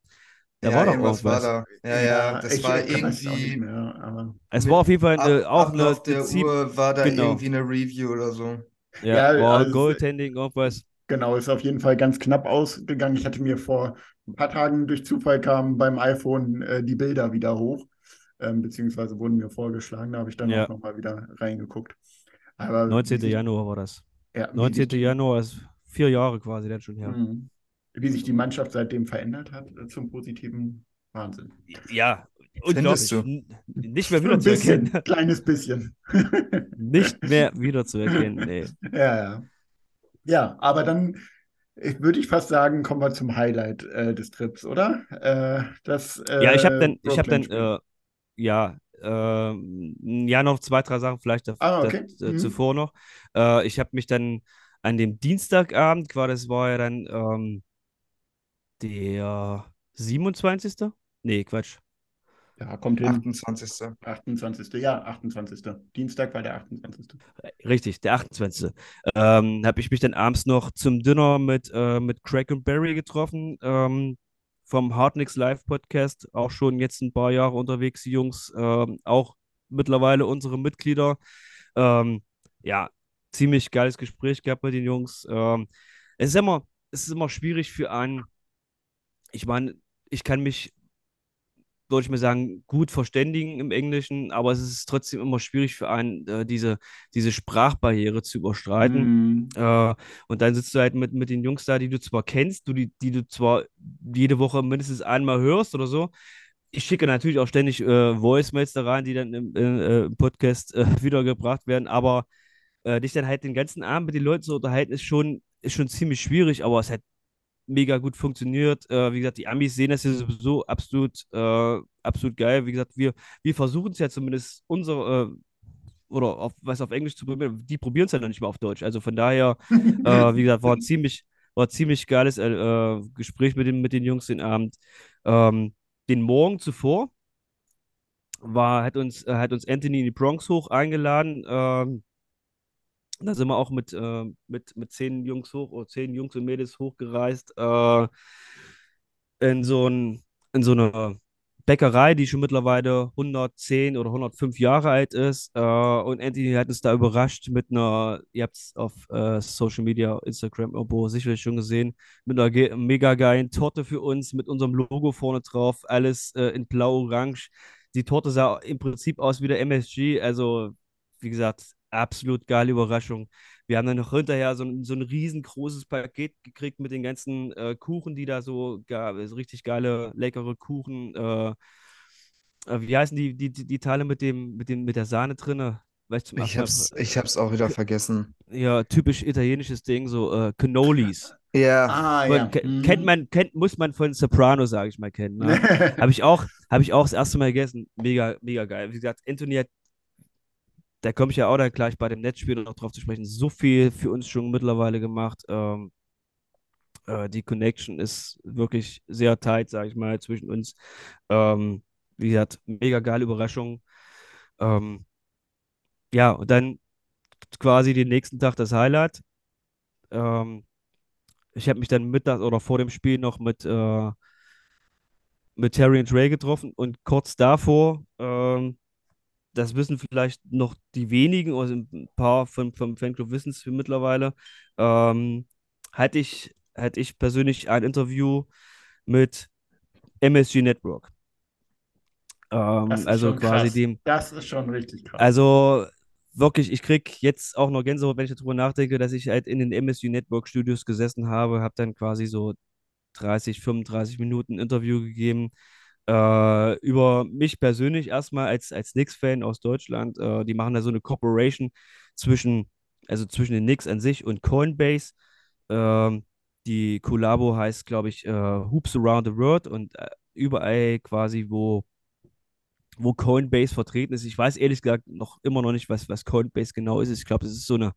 Da ja, war doch irgendwas. War da. Ja, ja, das ich, war irgendwie. Mehr, es war auf jeden Fall eine, auch eine. Auf der Prinzip, Uhr war da genau. irgendwie eine Review oder so. Ja, ja also, Goaltending, irgendwas. Genau, ist auf jeden Fall ganz knapp ausgegangen. Ich hatte mir vor ein paar Tagen durch Zufall kamen beim iPhone äh, die Bilder wieder hoch, ähm, beziehungsweise wurden mir vorgeschlagen. Da habe ich dann ja. auch nochmal wieder reingeguckt. Aber 19. Januar war das. Ja, 19. Januar ist vier Jahre quasi dann schon her. Mhm. Wie sich die Mannschaft seitdem verändert hat äh, zum positiven Wahnsinn. Ja, unglaublich. Nicht mehr wiederzuerkennen. Ein kleines bisschen. Nicht mehr wiederzuerkennen, nee. Ja, ja. Ja, aber dann würde ich fast sagen, kommen wir zum Highlight äh, des Trips, oder? Äh, das, äh, ja, ich habe dann, ich habe dann, äh, ja, ähm, ja, noch zwei, drei Sachen vielleicht ah, okay. da, mhm. zuvor noch. Äh, ich habe mich dann an dem Dienstagabend, quasi, das war ja dann ähm, der 27. Nee, Quatsch. Ja, kommt hin. 28. 28. Ja, 28. Dienstag war der 28. Richtig, der 28. Ähm, habe ich mich dann abends noch zum Dinner mit, äh, mit Craig und Barry getroffen. Ähm, vom Hardnix Live Podcast, auch schon jetzt ein paar Jahre unterwegs, die Jungs, ähm, auch mittlerweile unsere Mitglieder. Ähm, ja, ziemlich geiles Gespräch gehabt mit den Jungs. Ähm, es ist immer, es ist immer schwierig für einen. Ich meine, ich kann mich würde ich mal sagen, gut verständigen im Englischen, aber es ist trotzdem immer schwierig für einen, äh, diese, diese Sprachbarriere zu überschreiten. Mhm. Äh, und dann sitzt du halt mit, mit den Jungs da, die du zwar kennst, du, die, die du zwar jede Woche mindestens einmal hörst oder so. Ich schicke natürlich auch ständig äh, Voicemails da rein, die dann im, äh, im Podcast äh, wiedergebracht werden, aber äh, dich dann halt den ganzen Abend mit den Leuten zu unterhalten, ist schon, ist schon ziemlich schwierig, aber es hat mega gut funktioniert. Äh, wie gesagt, die Amis sehen das ja sowieso absolut, äh, absolut geil. Wie gesagt, wir, wir versuchen es ja zumindest unsere, äh, oder auf, was auf Englisch zu probieren. Die probieren es ja noch nicht mal auf Deutsch. Also von daher, äh, wie gesagt, war ein ziemlich, war ein ziemlich geiles äh, Gespräch mit den, mit den Jungs den Abend. Ähm, den Morgen zuvor war, hat uns, hat uns Anthony in die Bronx hoch eingeladen. Ähm, da sind wir auch mit, äh, mit, mit zehn Jungs hoch oder zehn Jungs und Mädels hochgereist äh, in so ein, in so eine Bäckerei, die schon mittlerweile 110 oder 105 Jahre alt ist. Äh, und Anthony hat uns da überrascht mit einer, ihr habt es auf äh, Social Media, Instagram, irgendwo sicherlich schon gesehen, mit einer ge- mega geilen Torte für uns, mit unserem Logo vorne drauf, alles äh, in blau-orange. Die Torte sah im Prinzip aus wie der MSG, also wie gesagt, absolut geile Überraschung. Wir haben dann noch hinterher so ein, so ein riesengroßes Paket gekriegt mit den ganzen äh, Kuchen, die da so gab. So richtig geile, leckere Kuchen. Äh, äh, wie heißen die, die, die, die Teile mit dem, mit dem, mit der Sahne drinne? Weißt du, zum Ich hab's, ich hab's auch wieder vergessen. Ja, typisch italienisches Ding, so äh, Cannolis. Ja, Ah, Man, ja. ke- Mhm. Kennt man, kennt, muss man von Soprano, sage ich mal, kennen. Ne? Habe ich auch, habe ich auch das erste Mal gegessen. Mega, mega geil. Wie gesagt, Anthony hat, da komme ich ja auch dann gleich bei dem Netzspiel noch drauf zu sprechen, so viel für uns schon mittlerweile gemacht. Ähm, äh, die Connection ist wirklich sehr tight, sage ich mal, zwischen uns. Ähm, wie gesagt, mega geile Überraschung. Ähm, ja, und dann quasi den nächsten Tag das Highlight. Ähm, ich habe mich dann mittags oder vor dem Spiel noch mit, äh, mit Terry und Ray getroffen und kurz davor, ähm, das wissen vielleicht noch die wenigen, also ein paar von, vom Fanclub wissen es mittlerweile, ähm, hatte ich, hatte ich persönlich ein Interview mit MSG Network. Ähm, Das ist also schon quasi krass. dem, Das ist schon richtig krass. also wirklich, ich krieg jetzt auch noch Gänsehaut, wenn ich darüber nachdenke, dass ich halt in den MSU Network Studios gesessen habe, habe dann quasi so 30, 35 Minuten Interview gegeben äh, über mich persönlich erstmal als, als Knicks-Fan aus Deutschland. Äh, die machen da so eine Cooperation zwischen, also zwischen den Knicks an sich und Coinbase. Ähm, die Collabo heißt, glaube ich, äh, Hoops Around the World und äh, überall quasi, wo wo Coinbase vertreten ist. Ich weiß ehrlich gesagt noch immer noch nicht, was, was Coinbase genau ist. Ich glaube, es ist so eine,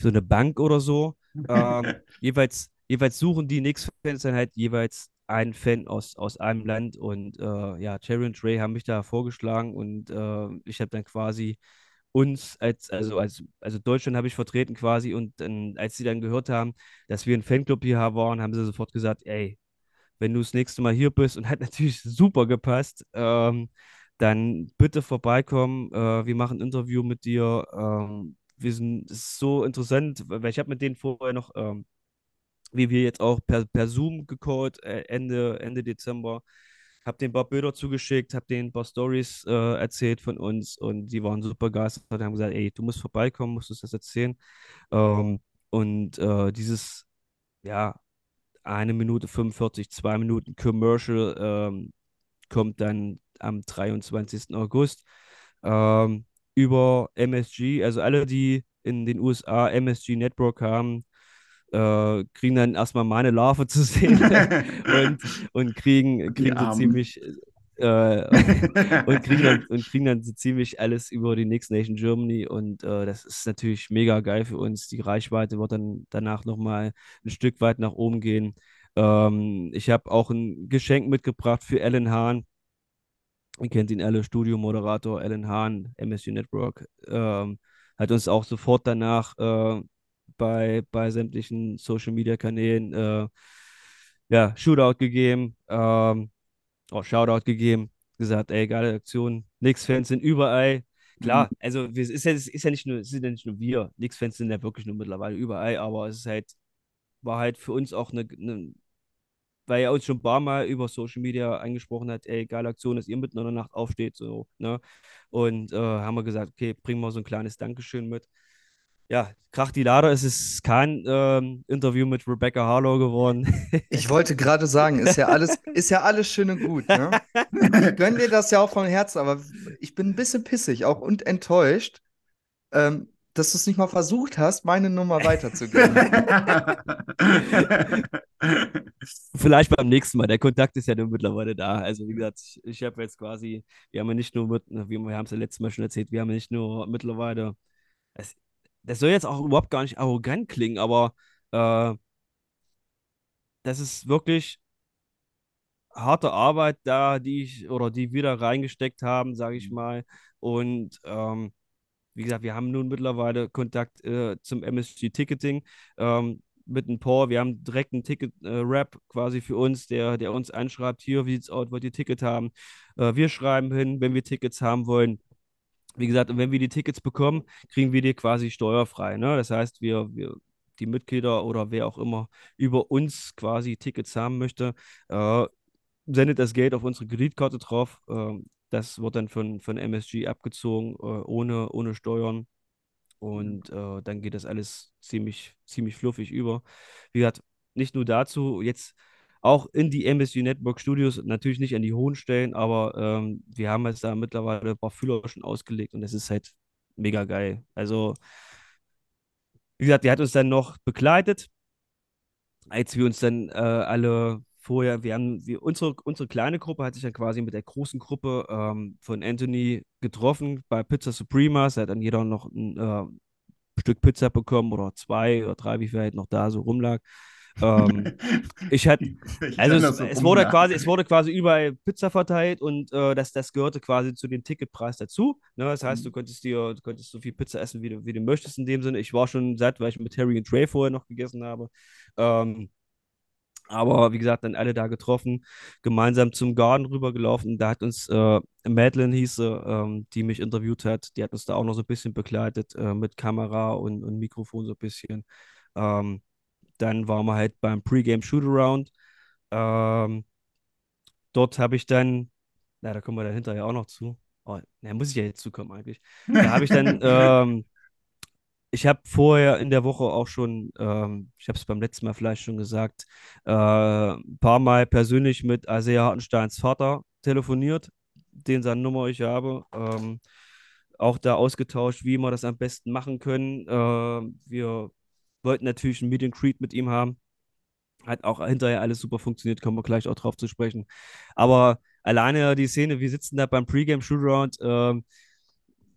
so eine Bank oder so. Ähm, jeweils, jeweils suchen die Knicks-Fans dann halt jeweils einen Fan aus, aus einem Land und äh, ja, Terry und Trey haben mich da vorgeschlagen und äh, ich habe dann quasi uns als, also als, also Deutschland habe ich vertreten quasi und dann, als sie dann gehört haben, dass wir ein Fanclub hier waren, haben sie sofort gesagt, ey, wenn du das nächste Mal hier bist und hat natürlich super gepasst, ähm, dann bitte vorbeikommen. Äh, wir machen ein Interview mit dir. Ähm, wir sind, es ist so interessant, weil ich habe mit denen vorher noch, ähm, wie wir jetzt auch per, per Zoom gecallt, äh, Ende, Ende Dezember. Hab den paar Bilder zugeschickt, hab denen ein paar Stories äh, erzählt von uns und die waren super begeistert und haben gesagt, ey, du musst vorbeikommen, musst uns das erzählen. Ähm, und äh, dieses, ja, eine Minute 45, zwei Minuten Commercial ähm, kommt dann am 23. August ähm, über MSG. Also alle, die in den USA MSG Network haben, äh, kriegen dann erstmal meine Larve zu sehen und, und kriegen, kriegen so ziemlich äh, und, kriegen dann, und kriegen dann so ziemlich alles über die Next Nation Germany und äh, das ist natürlich mega geil für uns. Die Reichweite wird dann danach nochmal ein Stück weit nach oben gehen. Ähm, ich habe auch ein Geschenk mitgebracht für Alan Hahn. Ihr kennt ihn alle, Studiomoderator Alan Hahn, MSU Network. Ähm, hat uns auch sofort danach äh, bei, bei sämtlichen Social Media Kanälen äh, ja, Shootout gegeben, ähm, oh, Shoutout gegeben, gesagt, ey, geile Aktion. Knicks-Fans sind überall. Klar, also wir- es ist ja, es ist ja nicht nur, es sind ja nicht nur wir. Knicks-Fans sind ja wirklich nur mittlerweile überall, aber es ist halt, war halt für uns auch eine, eine weil er uns schon ein paar Mal über Social Media angesprochen hat, ey, geile Aktion, dass ihr mitten in der Nacht aufsteht, so, ne? Und äh, haben wir gesagt, okay, bringen wir so ein kleines Dankeschön mit. Ja, krach die Lader, es ist kein ähm, Interview mit Rebecca Harlow geworden. Ich wollte gerade sagen, ist ja alles, ist ja alles schön und gut, ne? Ich gönn dir das ja auch von Herzen, aber ich bin ein bisschen pissig auch und enttäuscht, ähm, dass du es nicht mal versucht hast, meine Nummer weiterzugeben. Vielleicht beim nächsten Mal. Der Kontakt ist ja nun mittlerweile da. Also, wie gesagt, ich, ich habe jetzt quasi, wir haben ja nicht nur, mit, wir, wir haben es ja letztes Mal schon erzählt, wir haben ja nicht nur mittlerweile, es, das soll jetzt auch überhaupt gar nicht arrogant klingen, aber äh, das ist wirklich harte Arbeit da, die ich oder die wir da reingesteckt haben, sage ich mal. Und ähm, wie gesagt, wir haben nun mittlerweile Kontakt äh, zum MSG-Ticketing ähm, mit ein paar. Wir haben direkt einen Ticket-Rap äh, quasi für uns, der, der uns anschreibt: Hier, wie sieht's aus, wollt ihr Ticket haben? Äh, wir schreiben hin, wenn wir Tickets haben wollen. Wie gesagt, wenn wir die Tickets bekommen, kriegen wir die quasi steuerfrei. Ne? Das heißt, wir, wir, die Mitglieder oder wer auch immer über uns quasi Tickets haben möchte, äh, sendet das Geld auf unsere Kreditkarte drauf. Äh, das wird dann von, von MSG abgezogen, äh, ohne, ohne Steuern. Und äh, dann geht das alles ziemlich, ziemlich fluffig über. Wie gesagt, nicht nur dazu, jetzt auch in die MSG Network Studios, natürlich nicht an die hohen Stellen, aber ähm, wir haben jetzt da mittlerweile ein paar Fühler schon ausgelegt und das ist halt mega geil. Also, wie gesagt, die hat uns dann noch begleitet, als wir uns dann äh, alle vorher, wir haben, wir, unsere, unsere kleine Gruppe hat sich dann quasi mit der großen Gruppe ähm, von Anthony getroffen bei Pizza Supremas. Da hat dann jeder noch ein äh, Stück Pizza bekommen oder zwei oder drei, wie viel halt noch da so rumlag. Ähm, ich hatte, also es, so es wurde quasi, es wurde quasi überall Pizza verteilt und äh, das, das gehörte quasi zu dem Ticketpreis dazu. Ne? Das heißt, mhm. du könntest dir, du könntest so viel Pizza essen, wie du, wie du möchtest in dem Sinne. Ich war schon satt, weil ich mit Harry und Trey vorher noch gegessen habe. Ähm, aber wie gesagt, dann alle da getroffen, gemeinsam zum Garten rübergelaufen. Da hat uns äh, Madeline hieße, ähm, die mich interviewt hat, die hat uns da auch noch so ein bisschen begleitet äh, mit Kamera und, und, Mikrofon so ein bisschen. Ähm, dann waren wir halt beim Pre-Game Shootaround. Ähm, dort habe ich dann, na, da kommen wir dann hinterher auch noch zu. Oh, na, muss ich ja jetzt zukommen eigentlich. Da habe ich dann ähm, ich habe vorher in der Woche auch schon, ähm, ich habe es beim letzten Mal vielleicht schon gesagt, äh, ein paar Mal persönlich mit Isaiah Hartensteins Vater telefoniert, den seine Nummer ich habe. Ähm, auch da ausgetauscht, wie wir das am besten machen können. Äh, wir wollten natürlich ein Meet and Greet mit ihm haben. Hat auch hinterher alles super funktioniert, kommen wir gleich auch drauf zu sprechen. Aber alleine die Szene, wir sitzen da beim Pre-Game Shootaround. Äh,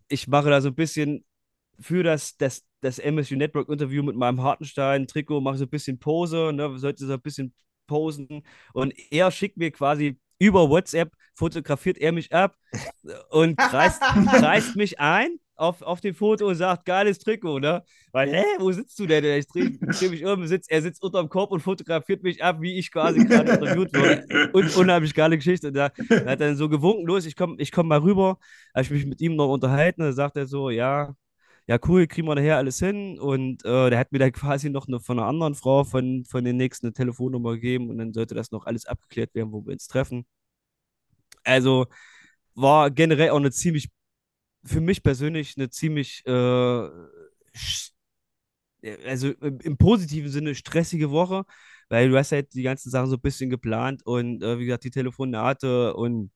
ich mache da so ein bisschen für das, das, das MSU Network Interview mit meinem Hartenstein-Trikot, mache so ein bisschen Pose, ne, sollte so ein bisschen posen. Und er schickt mir quasi über WhatsApp, fotografiert er mich ab und kreist, kreist mich ein auf, auf dem Foto und sagt, geiles Trikot, ne? Weil, hä, wo sitzt du denn? Ich drehe dreh mich um, sitz, er sitzt unterm Korb und fotografiert mich ab, wie ich quasi gerade interviewt wurde. Und unheimlich geile Geschichte. Und da, da hat er dann so gewunken, los, ich komme ich komm mal rüber. Habe ich mich mit ihm noch unterhalten, da sagt er so, ja, ja, cool, kriegen wir nachher alles hin. Und äh, der hat mir dann quasi noch eine, von einer anderen Frau von, von den nächsten eine Telefonnummer gegeben und dann sollte das noch alles abgeklärt werden, wo wir uns treffen. Also war generell auch eine ziemlich, für mich persönlich eine ziemlich, äh, also im, im, positiven Sinne stressige Woche, weil du hast halt die ganzen Sachen so ein bisschen geplant und äh, wie gesagt, die Telefonate und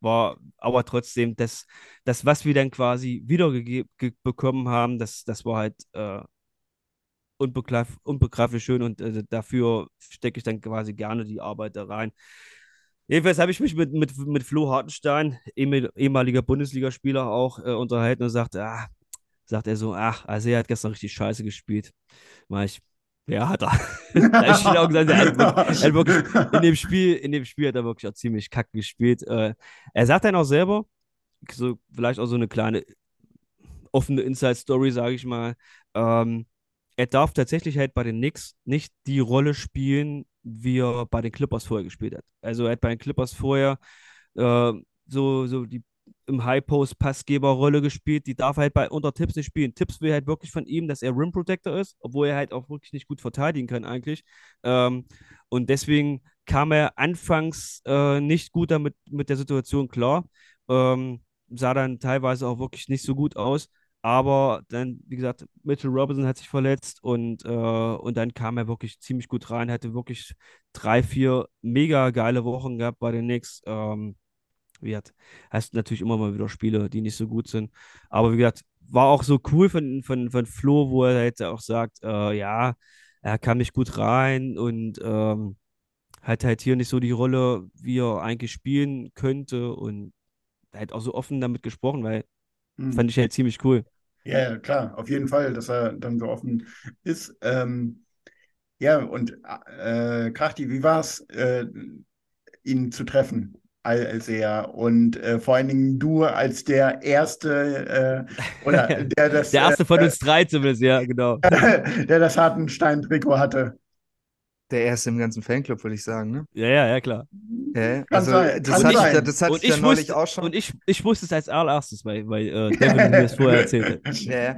war aber trotzdem das, das was wir dann quasi wiederbekommen haben, das, das war halt äh, unbegreif, unbegreiflich schön und äh, dafür stecke ich dann quasi gerne die Arbeit da rein. Jedenfalls habe ich mich mit, mit, mit Flo Hartenstein, ehemaliger Bundesligaspieler, auch äh, unterhalten und sagte, ah, sagt er so, ach, also er hat gestern richtig scheiße gespielt. Mal ich, ja, hat er. da ich auch gesagt, er hat, wirklich, in dem Spiel, in dem Spiel hat er wirklich auch ziemlich kacke gespielt. Äh, er sagt dann auch selber, so vielleicht auch so eine kleine offene Inside-Story, sage ich mal. Ähm, er darf tatsächlich halt bei den Knicks nicht die Rolle spielen, wie er bei den Clippers vorher gespielt hat. Also er hat bei den Clippers vorher äh, so, so die im High-Post-Passgeber-Rolle gespielt. Die darf halt bei unter Tipps nicht spielen. Tipps will halt wirklich von ihm, dass er Rim Protector ist, obwohl er halt auch wirklich nicht gut verteidigen kann eigentlich. Ähm, und deswegen kam er anfangs äh, nicht gut damit mit der Situation klar. Ähm, sah dann teilweise auch wirklich nicht so gut aus. Aber dann, wie gesagt, Mitchell Robinson hat sich verletzt und, äh, und dann kam er wirklich ziemlich gut rein, hatte wirklich drei, vier mega geile Wochen gehabt bei den Knicks. Ähm, wie gesagt, hast natürlich immer mal wieder Spiele, die nicht so gut sind. Aber wie gesagt, war auch so cool von, von, von Flo, wo er jetzt auch sagt, äh, ja, er kam nicht gut rein und ähm, hat halt hier nicht so die Rolle, wie er eigentlich spielen könnte und halt auch so offen damit gesprochen, weil Hm. fand ich halt ziemlich cool. Ja, klar, auf jeden Fall, dass er dann so offen ist. Ähm, ja, und äh, Krachti, wie war es, äh, ihn zu treffen als er und äh, vor allen Dingen du als der erste äh, oder der das Der erste von äh, uns drei zumindest, ja, genau. der das Hartenstein-Trikot hatte. Der erste im ganzen Fanclub, würde ich sagen, ne? Ja, ja, ja, klar. Ja, also sein, das hatte ich, das hatte ich ja ich, neulich wusste, auch schon. und ich, ich wusste es als allererstes, weil, weil äh, Devin mir das vorher erzählt hat. Ja, ja.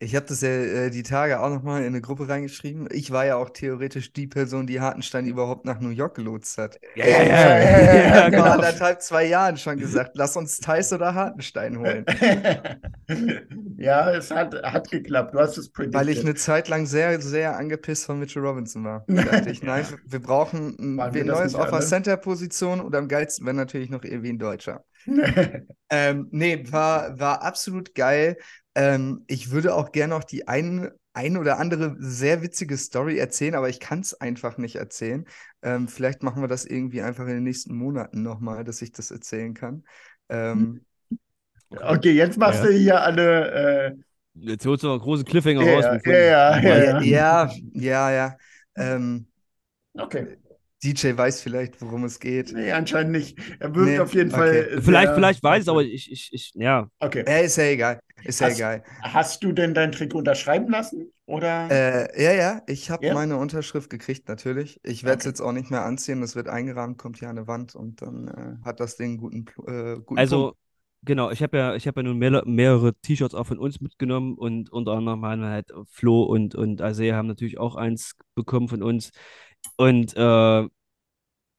Ich habe das ja äh, die Tage auch nochmal in eine Gruppe reingeschrieben. Ich war ja auch theoretisch die Person, die Hartenstein überhaupt nach New York gelotst hat. Ja, ja, ja. ja, ja, Vor genau. anderthalb, zwei Jahren schon gesagt, lass uns Thais oder Hartenstein holen. ja, es hat, hat geklappt. Du hast es predicted. Weil ich eine Zeit lang sehr, sehr angepisst von Mitchell Robinson war. Da dachte ich, nein, wir brauchen ein Waren das Neues nicht auf der alle? Center-Position und am geilsten wäre natürlich noch irgendwie ein Deutscher. Ähm, nee, war, war absolut geil. Ähm, ich würde auch gerne noch die ein, ein oder andere sehr witzige Story erzählen, aber ich kann es einfach nicht erzählen. Ähm, vielleicht machen wir das irgendwie einfach in den nächsten Monaten nochmal, dass ich das erzählen kann. Ähm, Okay, jetzt machst Ja. du hier alle. Äh, Jetzt holst du noch einen großen Cliffhanger Ja, raus. ja, ja, ja, ja, ja. ja. Ähm, okay. DJ weiß vielleicht, worum es geht. Nee, anscheinend nicht. Er wirkt Nee, auf jeden okay. Fall. Vielleicht, vielleicht weiß es, aber ich, ich, ich, ja. Okay. Ja, ist ja egal. Ist ja Hast- egal. Hast du denn dein Trikot unterschreiben lassen? Oder? Äh, ja, ja, ich habe Ja? meine Unterschrift gekriegt, natürlich. Ich werde es Okay. jetzt auch nicht mehr anziehen. Das wird eingerahmt, kommt hier an die Wand und dann äh, hat das Ding einen guten, äh, guten Also, Punkt. genau, ich habe ja, ich habe ja nun mehrere, mehrere T-Shirts auch von uns mitgenommen und unter anderem haben wir halt Flo und, und Isaiah haben natürlich auch eins bekommen von uns. Und äh,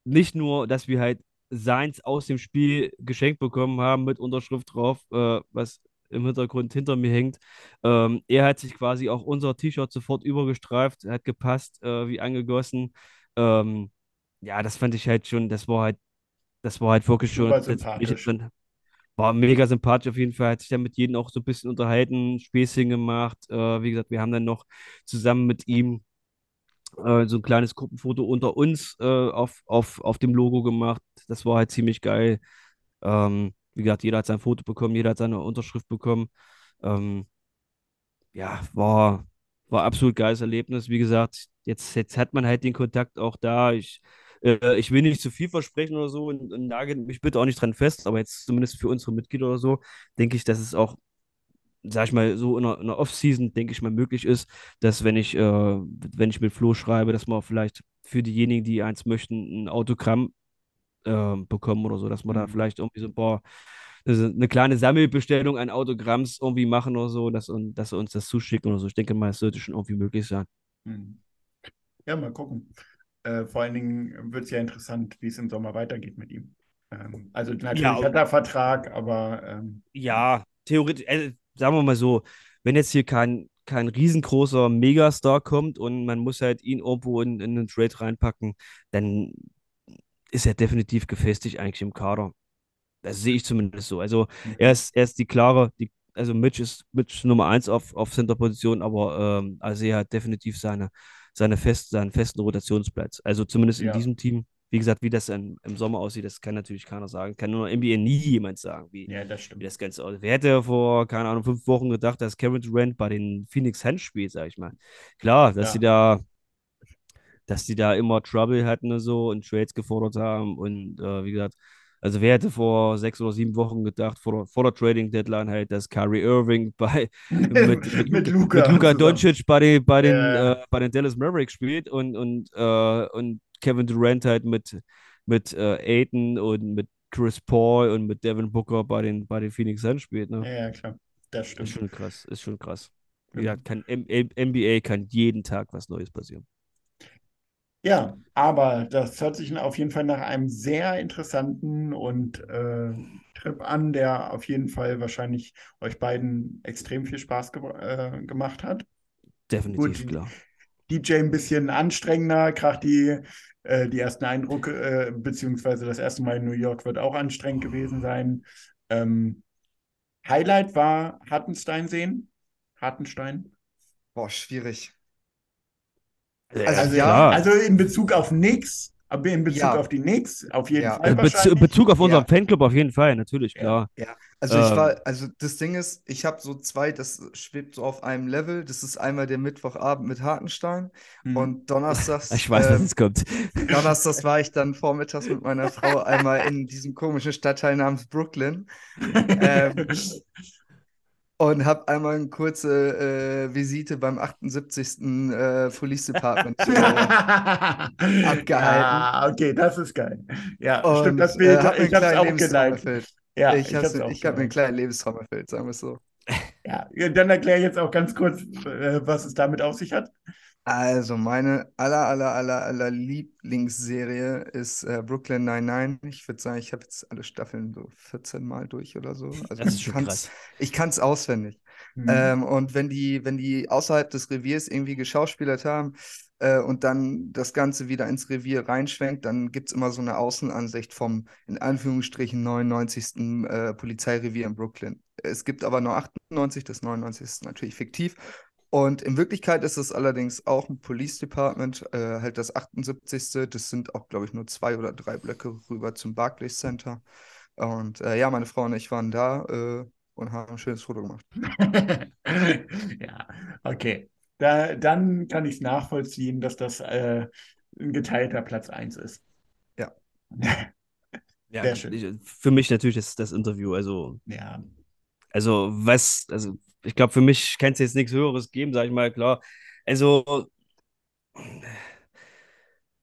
nicht nur, dass wir halt seins aus dem Spiel geschenkt bekommen haben mit Unterschrift drauf, äh, was im Hintergrund hinter mir hängt. Ähm, er hat sich quasi auch unser T-Shirt sofort übergestreift, hat gepasst, äh, wie angegossen. Ähm, ja, das fand ich halt schon, das war halt, das war halt wirklich schon, Super sympathisch. dann- war mega sympathisch auf jeden Fall, hat sich dann mit jedem auch so ein bisschen unterhalten, Späßchen gemacht. Äh, wie gesagt, wir haben dann noch zusammen mit ihm äh, so ein kleines Gruppenfoto unter uns äh, auf, auf, auf dem Logo gemacht. Das war halt ziemlich geil. Ähm, wie gesagt, jeder hat sein Foto bekommen, jeder hat seine Unterschrift bekommen. Ähm, ja, war, war absolut geiles Erlebnis. Wie gesagt, jetzt, jetzt hat man halt den Kontakt auch da. Ich, äh, ich will nicht zu viel versprechen oder so und, und nagel mich bitte auch nicht dran fest, aber jetzt zumindest für unsere Mitglieder oder so, denke ich, dass es auch, sag ich mal, so in der, in der Off-Season, denke ich mal, möglich ist, dass wenn ich, äh, wenn ich mit Flo schreibe, dass man vielleicht für diejenigen, die eins möchten, ein Autogramm äh, bekommen oder so, dass man da Mhm. vielleicht irgendwie so ein paar eine kleine Sammelbestellung an Autogramms irgendwie machen oder so, dass, und, dass sie uns das zuschicken oder so. Ich denke mal, es sollte schon irgendwie möglich sein. Hm. Ja, mal gucken. Äh, vor allen Dingen wird es ja interessant, wie es im Sommer weitergeht mit ihm. Ähm, also natürlich Ja, hat er Vertrag, aber ähm, Ja, theoretisch, äh, sagen wir mal so, wenn jetzt hier kein, kein riesengroßer Megastar kommt und man muss halt ihn irgendwo in, in einen Trade reinpacken, dann ist er definitiv gefestigt eigentlich im Kader. Das sehe ich zumindest so. Also er ist, er ist die klare, die, also Mitch ist Mitch Nummer eins auf, auf Center-Position, aber ähm, also er hat definitiv seine, seine fest, seinen festen Rotationsplatz. Also zumindest in Ja. diesem Team. Wie gesagt, wie das im, im Sommer aussieht, das kann natürlich keiner sagen. Kann nur NBA nie jemand sagen, wie, ja, das wie das Ganze aussieht. Wer hätte vor, keine Ahnung, fünf Wochen gedacht, dass Kevin Durant bei den Phoenix Suns spielt, sag ich mal. Klar, dass Ja. sie da, dass die da immer Trouble hatten und so und Trades gefordert haben und äh, wie gesagt, also wer hätte vor sechs oder sieben Wochen gedacht, vor der, vor der Trading Deadline halt, dass Kyrie Irving bei mit, mit, Mit Luka mit zusammen. Doncic bei den, bei den, Ja. äh, bei den Dallas Mavericks spielt und, und, äh, und Kevin Durant halt mit, mit äh, Aiton und mit Chris Paul und mit Devin Booker bei den, bei den Phoenix Suns spielt. Ne? Ja, klar. Das Ist stimmt. schon krass, ist schon krass. Wie gesagt, kann, M M NBA kann jeden Tag was Neues passieren. Ja, aber das hört sich auf jeden Fall nach einem sehr interessanten und äh, Trip an, der auf jeden Fall wahrscheinlich euch beiden extrem viel Spaß ge äh, gemacht hat. Definitiv, Gut, klar. DJ ein bisschen anstrengender, gerade die, äh, die ersten Eindrücke, äh, beziehungsweise das erste Mal in New York wird auch anstrengend gewesen sein. Ähm, Highlight war Hartenstein sehen. Hartenstein. Boah, schwierig. Also, Also, ja, klar. also in Bezug auf nix, aber in Bezug Ja. auf die Knicks, auf jeden Ja. Fall Äh, Bez wahrscheinlich. Bezug auf unseren Ja. Fanclub auf jeden Fall, natürlich, klar. Ja, also ich Ähm. war, also das Ding ist, ich habe so zwei, das schwebt so auf einem Level. Das ist einmal der Mittwochabend mit Hartenstein Hm. und donnerstags, Ich weiß, was ähm, jetzt kommt. donnerstags war ich dann vormittags mit meiner Frau einmal in diesem komischen Stadtteil namens Brooklyn ähm, und habe einmal eine kurze äh, Visite beim 78. Äh, Police Department äh, abgehalten. Ja, okay, das ist geil. Ja, und stimmt, das äh, Bild, hab mir ich kleinen auch geliked. Ja, ich ich ich habe mir einen kleinen Lebenstraum erfüllt, sagen wir es so. Ja, dann erkläre jetzt auch ganz kurz, äh, was es damit auf sich hat. Also, meine aller, aller, aller, aller Lieblingsserie ist äh, Brooklyn Nine-Nine. Ich würde sagen, ich habe jetzt alle Staffeln so 14 Mal durch oder so. Also Das ist ich schon kann's, krass. ich kann es auswendig. Hm. Ähm, und wenn die, wenn die außerhalb des Reviers irgendwie geschauspielert haben äh, und dann das Ganze wieder ins Revier reinschwenkt, dann gibt es immer so eine Außenansicht vom, in Anführungsstrichen, 99. Äh, Polizeirevier in Brooklyn. Es gibt aber nur 98, das 99 ist natürlich fiktiv. Und in Wirklichkeit ist es allerdings auch ein Police Department, äh, halt das 78. Das sind auch, glaube ich, nur zwei oder drei Blöcke rüber zum Barclays Center. Und äh, ja, meine Frau und ich waren da äh, und haben ein schönes Foto gemacht. Ja, okay. Da, dann kann ich es nachvollziehen, dass das äh, ein geteilter Platz 1 ist. Ja. Ja, Sehr schön. ich, für mich natürlich das, das Interview. Also, Ja. also was, also ich glaube, für mich kann es jetzt nichts Höheres geben, sag ich mal, klar. Also,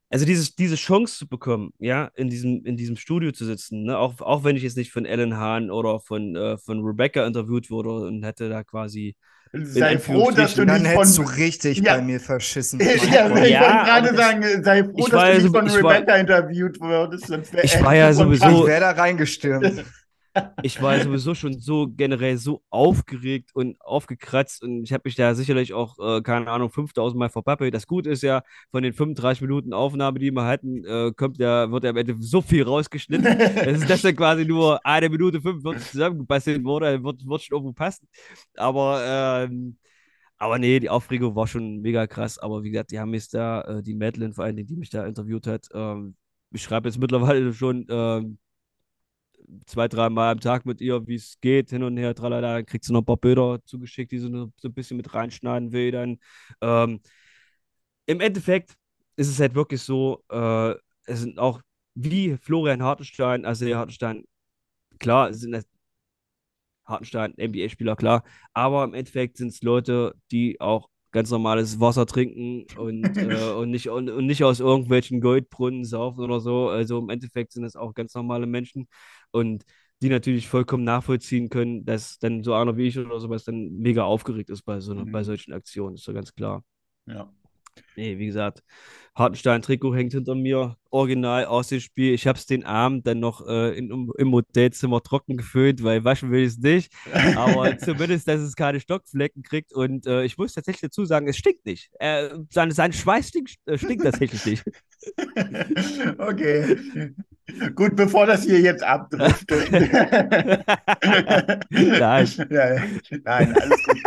also dieses, diese Chance zu bekommen, ja, in diesem, in diesem Studio zu sitzen, ne? Auch, auch wenn ich jetzt nicht von Ellen Hahn oder von, äh, von Rebecca interviewt wurde und hätte da quasi Sei froh, dass du Dann nicht hättest du von. richtig Ja. bei mir verschissen. Ja, ich Gott. wollte Ja, gerade sagen, sei froh, ich dass du ja nicht so- von ich war- Rebecca interviewt wurdest. Sonst Ich war ja sowieso-. Ich wäre da reingestürmt. ich war sowieso schon so generell so aufgeregt und aufgekratzt und ich habe mich da sicherlich auch, äh, keine Ahnung, 5000 Mal verpappelt. Das Gute ist ja, von den 35 Minuten Aufnahme, die wir hatten, äh, kommt ja, wird ja am Ende so viel rausgeschnitten. Es ist, dass dann quasi nur eine Minute 45 zusammengebastelt wurde, wird, wird schon irgendwo passen. Aber, ähm, aber nee, die Aufregung war schon mega krass. Aber wie gesagt, die haben mich da, äh, die Madeline vor allen Dingen, die mich da interviewt hat, ähm, ich schreibe jetzt mittlerweile schon ähm, zwei, drei Mal am Tag mit ihr, wie es geht, hin und her, tralala, dann kriegst du noch ein paar Bilder zugeschickt, die sie so, so ein bisschen mit reinschneiden will. Dann ähm, im Endeffekt ist es halt wirklich so, äh, es sind auch wie Florian Hartenstein, also der Hartenstein, klar, sind das Hartenstein, NBA-Spieler, klar, aber im Endeffekt sind es Leute, die auch ganz normales Wasser trinken und, äh, und, nicht, und, und nicht aus irgendwelchen Goldbrunnen saufen oder so. Also im Endeffekt sind es auch ganz normale Menschen und die natürlich vollkommen nachvollziehen können, dass dann so einer wie ich oder sowas dann mega aufgeregt ist bei, so einer, Mhm. bei solchen Aktionen, ist so ganz klar. Ja. Nee, wie gesagt, Hartenstein-Trikot hängt hinter mir, original aus dem Spiel. Ich habe es den Abend dann noch äh, in, im- im Hotelzimmer trocken geföhnt, weil waschen will ich es nicht. Aber zumindest, dass es keine Stockflecken kriegt. Und äh, ich muss tatsächlich dazu sagen, es stinkt nicht. Äh, sein, sein Schweiß stinkt, äh, stinkt tatsächlich nicht. Okay. Gut, bevor das hier jetzt abdriftet. Nein. Nein, nein, alles gut.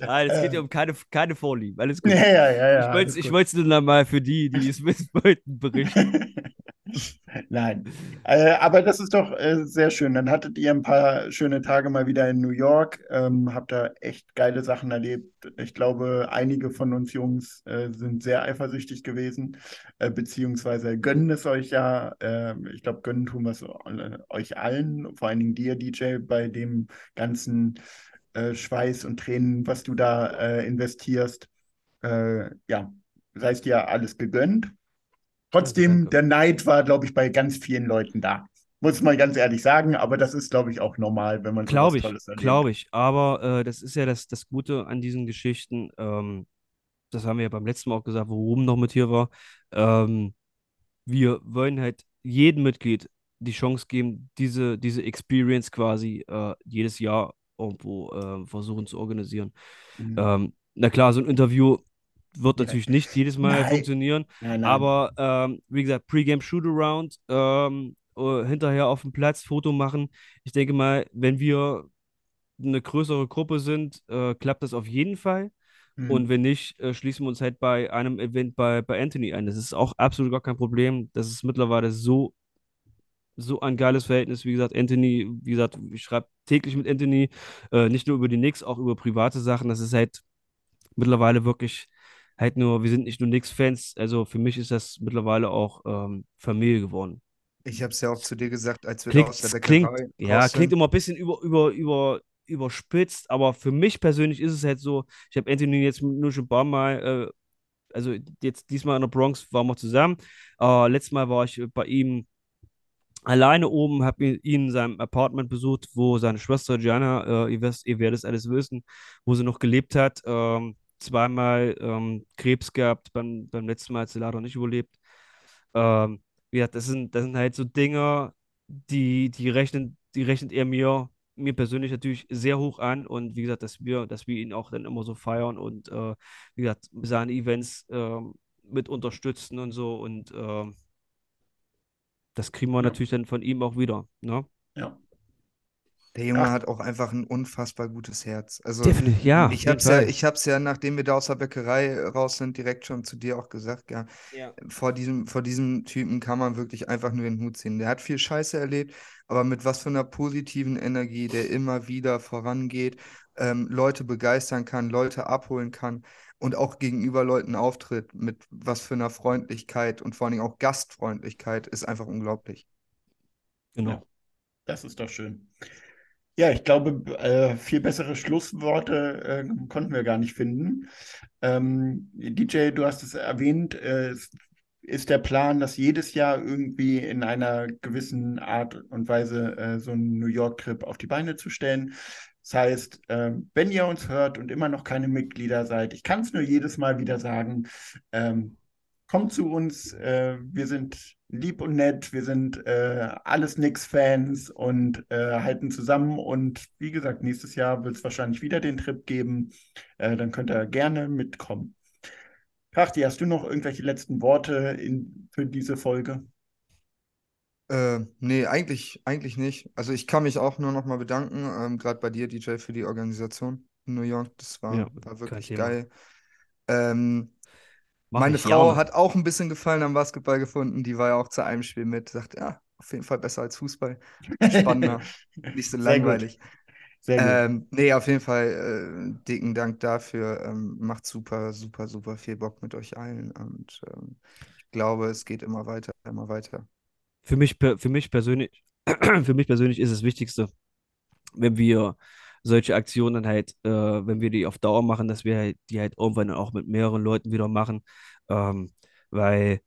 Nein, es geht ja um keine, keine Vorlieben. Alles gut. Ja, ja, ja, ja, ich wollte es nur noch mal für die, die es wissen wollten, berichten. Nein, äh, aber das ist doch äh, sehr schön. Dann hattet ihr ein paar schöne Tage mal wieder in New York, ähm, habt da echt geile Sachen erlebt. Ich glaube, einige von uns Jungs äh, sind sehr eifersüchtig gewesen, äh, beziehungsweise gönnen es euch ja. Äh, ich glaube, gönnen tun wir es äh, euch allen, vor allen Dingen dir, DJ, bei dem ganzen äh, Schweiß und Tränen, was du da äh, investierst. Äh, ja, sei es dir alles gegönnt. Trotzdem, der Neid war, glaube ich, bei ganz vielen Leuten da. Muss man ganz ehrlich sagen, aber das ist, glaube ich, auch normal, wenn man sowas Glaube ich, Tolles erlebt. glaube ich. Aber äh, das ist ja das, das Gute an diesen Geschichten. Ähm, das haben wir ja beim letzten Mal auch gesagt, wo Ruben noch mit hier war. Ähm, wir wollen halt jedem Mitglied die Chance geben, diese, diese Experience quasi äh, jedes Jahr irgendwo äh, versuchen zu organisieren. Mhm. Ähm, na klar, so ein Interview wird natürlich nicht jedes Mal Nein. funktionieren, Nein, nein. aber ähm, wie gesagt, Pre-Game Shootaround, ähm, äh, hinterher auf dem Platz Foto machen. Ich denke mal, wenn wir eine größere Gruppe sind, äh, klappt das auf jeden Fall. Mhm. Und wenn nicht, äh, schließen wir uns halt bei einem Event bei, bei Anthony ein. Das ist auch absolut gar kein Problem. Das ist mittlerweile so, so ein geiles Verhältnis. Wie gesagt, Anthony, wie gesagt, ich schreibe täglich mit Anthony, äh, nicht nur über die Knicks, auch über private Sachen. Das ist halt mittlerweile wirklich halt nur, wir sind nicht nur Knicks-Fans. Also für mich ist das mittlerweile auch ähm, Familie geworden. Ich habe es ja auch zu dir gesagt, als wir Klingt, aus der klingt, ja, raus klingt sind. immer ein bisschen über, über, über, überspitzt, aber für mich persönlich ist es halt so, ich habe Anthony jetzt nur schon ein paar Mal, äh, also jetzt diesmal in der Bronx waren wir zusammen. Äh, letztes Mal war ich bei ihm alleine oben, habe ihn in seinem Apartment besucht, wo seine Schwester Gianna, äh, ihr, wisst, ihr werdet es alles wissen, wo sie noch gelebt hat. Ähm, zweimal ähm, Krebs gehabt, beim, beim letzten Mal hat sie leider nicht überlebt. Ähm, gesagt, das sind, das sind halt so Dinge, die, die rechnen, die rechnet er mir, mir persönlich natürlich sehr hoch an und wie gesagt, dass wir, dass wir ihn auch dann immer so feiern und äh, wie gesagt, seine Events ähm, mit unterstützen und so und ähm, das kriegen wir Ja. natürlich dann von ihm auch wieder. Ne? Ja. Der Junge Ach. hat auch einfach ein unfassbar gutes Herz. Also Definitiv, ja. ich jeden hab's ja, ich hab's ja, nachdem wir da aus der Bäckerei raus sind, direkt schon zu dir auch gesagt, ja. Ja. Vor diesem, vor diesem Typen kann man wirklich einfach nur den Hut ziehen. Der hat viel Scheiße erlebt, aber mit was für einer positiven Energie, der immer wieder vorangeht, ähm, Leute begeistern kann, Leute abholen kann und auch gegenüber Leuten auftritt, mit was für einer Freundlichkeit und vor allen Dingen auch Gastfreundlichkeit, ist einfach unglaublich. Genau. Ja. Das ist doch schön. Ja, ich glaube, äh, viel bessere Schlussworte äh, konnten wir gar nicht finden. Ähm, DJ, du hast es erwähnt, äh, es ist der Plan, das jedes Jahr irgendwie in einer gewissen Art und Weise äh, so einen New York-Trip auf die Beine zu stellen. Das heißt, äh, wenn ihr uns hört und immer noch keine Mitglieder seid, ich kann es nur jedes Mal wieder sagen, ähm, kommt zu uns. Äh, wir sind lieb und nett. Wir sind äh, alles Knicks-Fans und äh, halten zusammen. Und wie gesagt, nächstes Jahr wird es wahrscheinlich wieder den Trip geben. Äh, dann könnt ihr gerne mitkommen. Krachti, hast du noch irgendwelche letzten Worte in, für diese Folge? Äh, nee, eigentlich, eigentlich nicht. Also ich kann mich auch nur noch mal bedanken, ähm, gerade bei dir, DJ, für die Organisation in New York. Das war, Ja, war wirklich geil. Ähm, meine Frau gerne. hat auch ein bisschen Gefallen am Basketball gefunden. Die war ja auch zu einem Spiel mit. Sagt, ja, auf jeden Fall besser als Fußball. Spannender, nicht so Sehr langweilig. Sehr gut. Ähm, nee, auf jeden Fall äh, dicken Dank dafür. Ähm, macht super, super, super viel Bock mit euch allen. Und ähm, ich glaube, es geht immer weiter, immer weiter. Für mich, für mich persönlich, für mich persönlich ist das Wichtigste, wenn wir solche Aktionen halt, äh, wenn wir die auf Dauer machen, dass wir halt, die halt irgendwann auch mit mehreren Leuten wieder machen, ähm, weil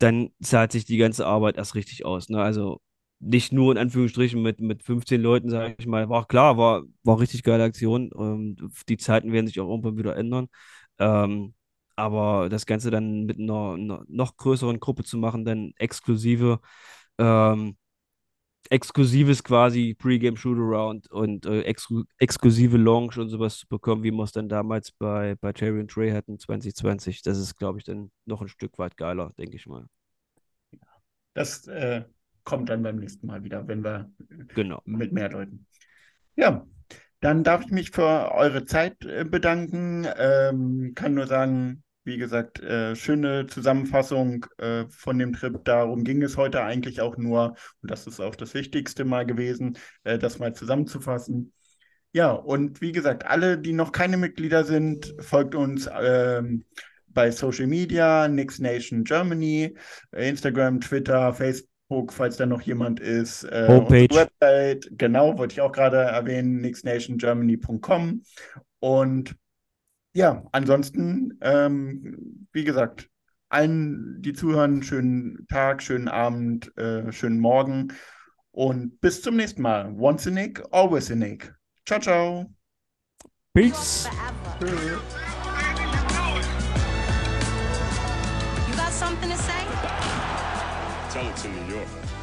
dann zahlt sich die ganze Arbeit erst richtig aus. Ne? Also nicht nur in Anführungsstrichen mit, mit 15 Leuten, sage ich mal, war klar, war, war richtig geile Aktion. Ähm, die Zeiten werden sich auch irgendwann wieder ändern. Ähm, aber das Ganze dann mit einer, einer noch größeren Gruppe zu machen, dann exklusive, ähm, exklusives quasi Pre-Game Shootaround und äh, exklu exklusive Launch und sowas zu bekommen, wie wir es dann damals bei, bei Terry und Trey hatten 2020. Das ist, glaube ich, dann noch ein Stück weit geiler, denke ich mal. Das äh, kommt dann beim nächsten Mal wieder, wenn wir Genau. mit mehr Leuten. Ja, dann darf ich mich für eure Zeit äh, bedanken. Ähm, kann nur sagen, wie gesagt, äh, schöne Zusammenfassung äh, von dem Trip. Darum ging es heute eigentlich auch nur, und das ist auch das Wichtigste mal gewesen, äh, das mal zusammenzufassen. Ja, und wie gesagt, alle, die noch keine Mitglieder sind, folgt uns ähm, bei Social Media, Nix Nation Germany, Instagram, Twitter, Facebook, falls da noch jemand ist. Äh, Homepage. Website, genau, wollte ich auch gerade erwähnen, nixnationgermany.com. Und ja, ansonsten, ähm, wie gesagt, allen, die zuhören, schönen Tag, schönen Abend, äh, schönen Morgen und bis zum nächsten Mal. Once a Nick, always a Nick. Ciao, ciao. Peace. You got something to say? Tell it to New York.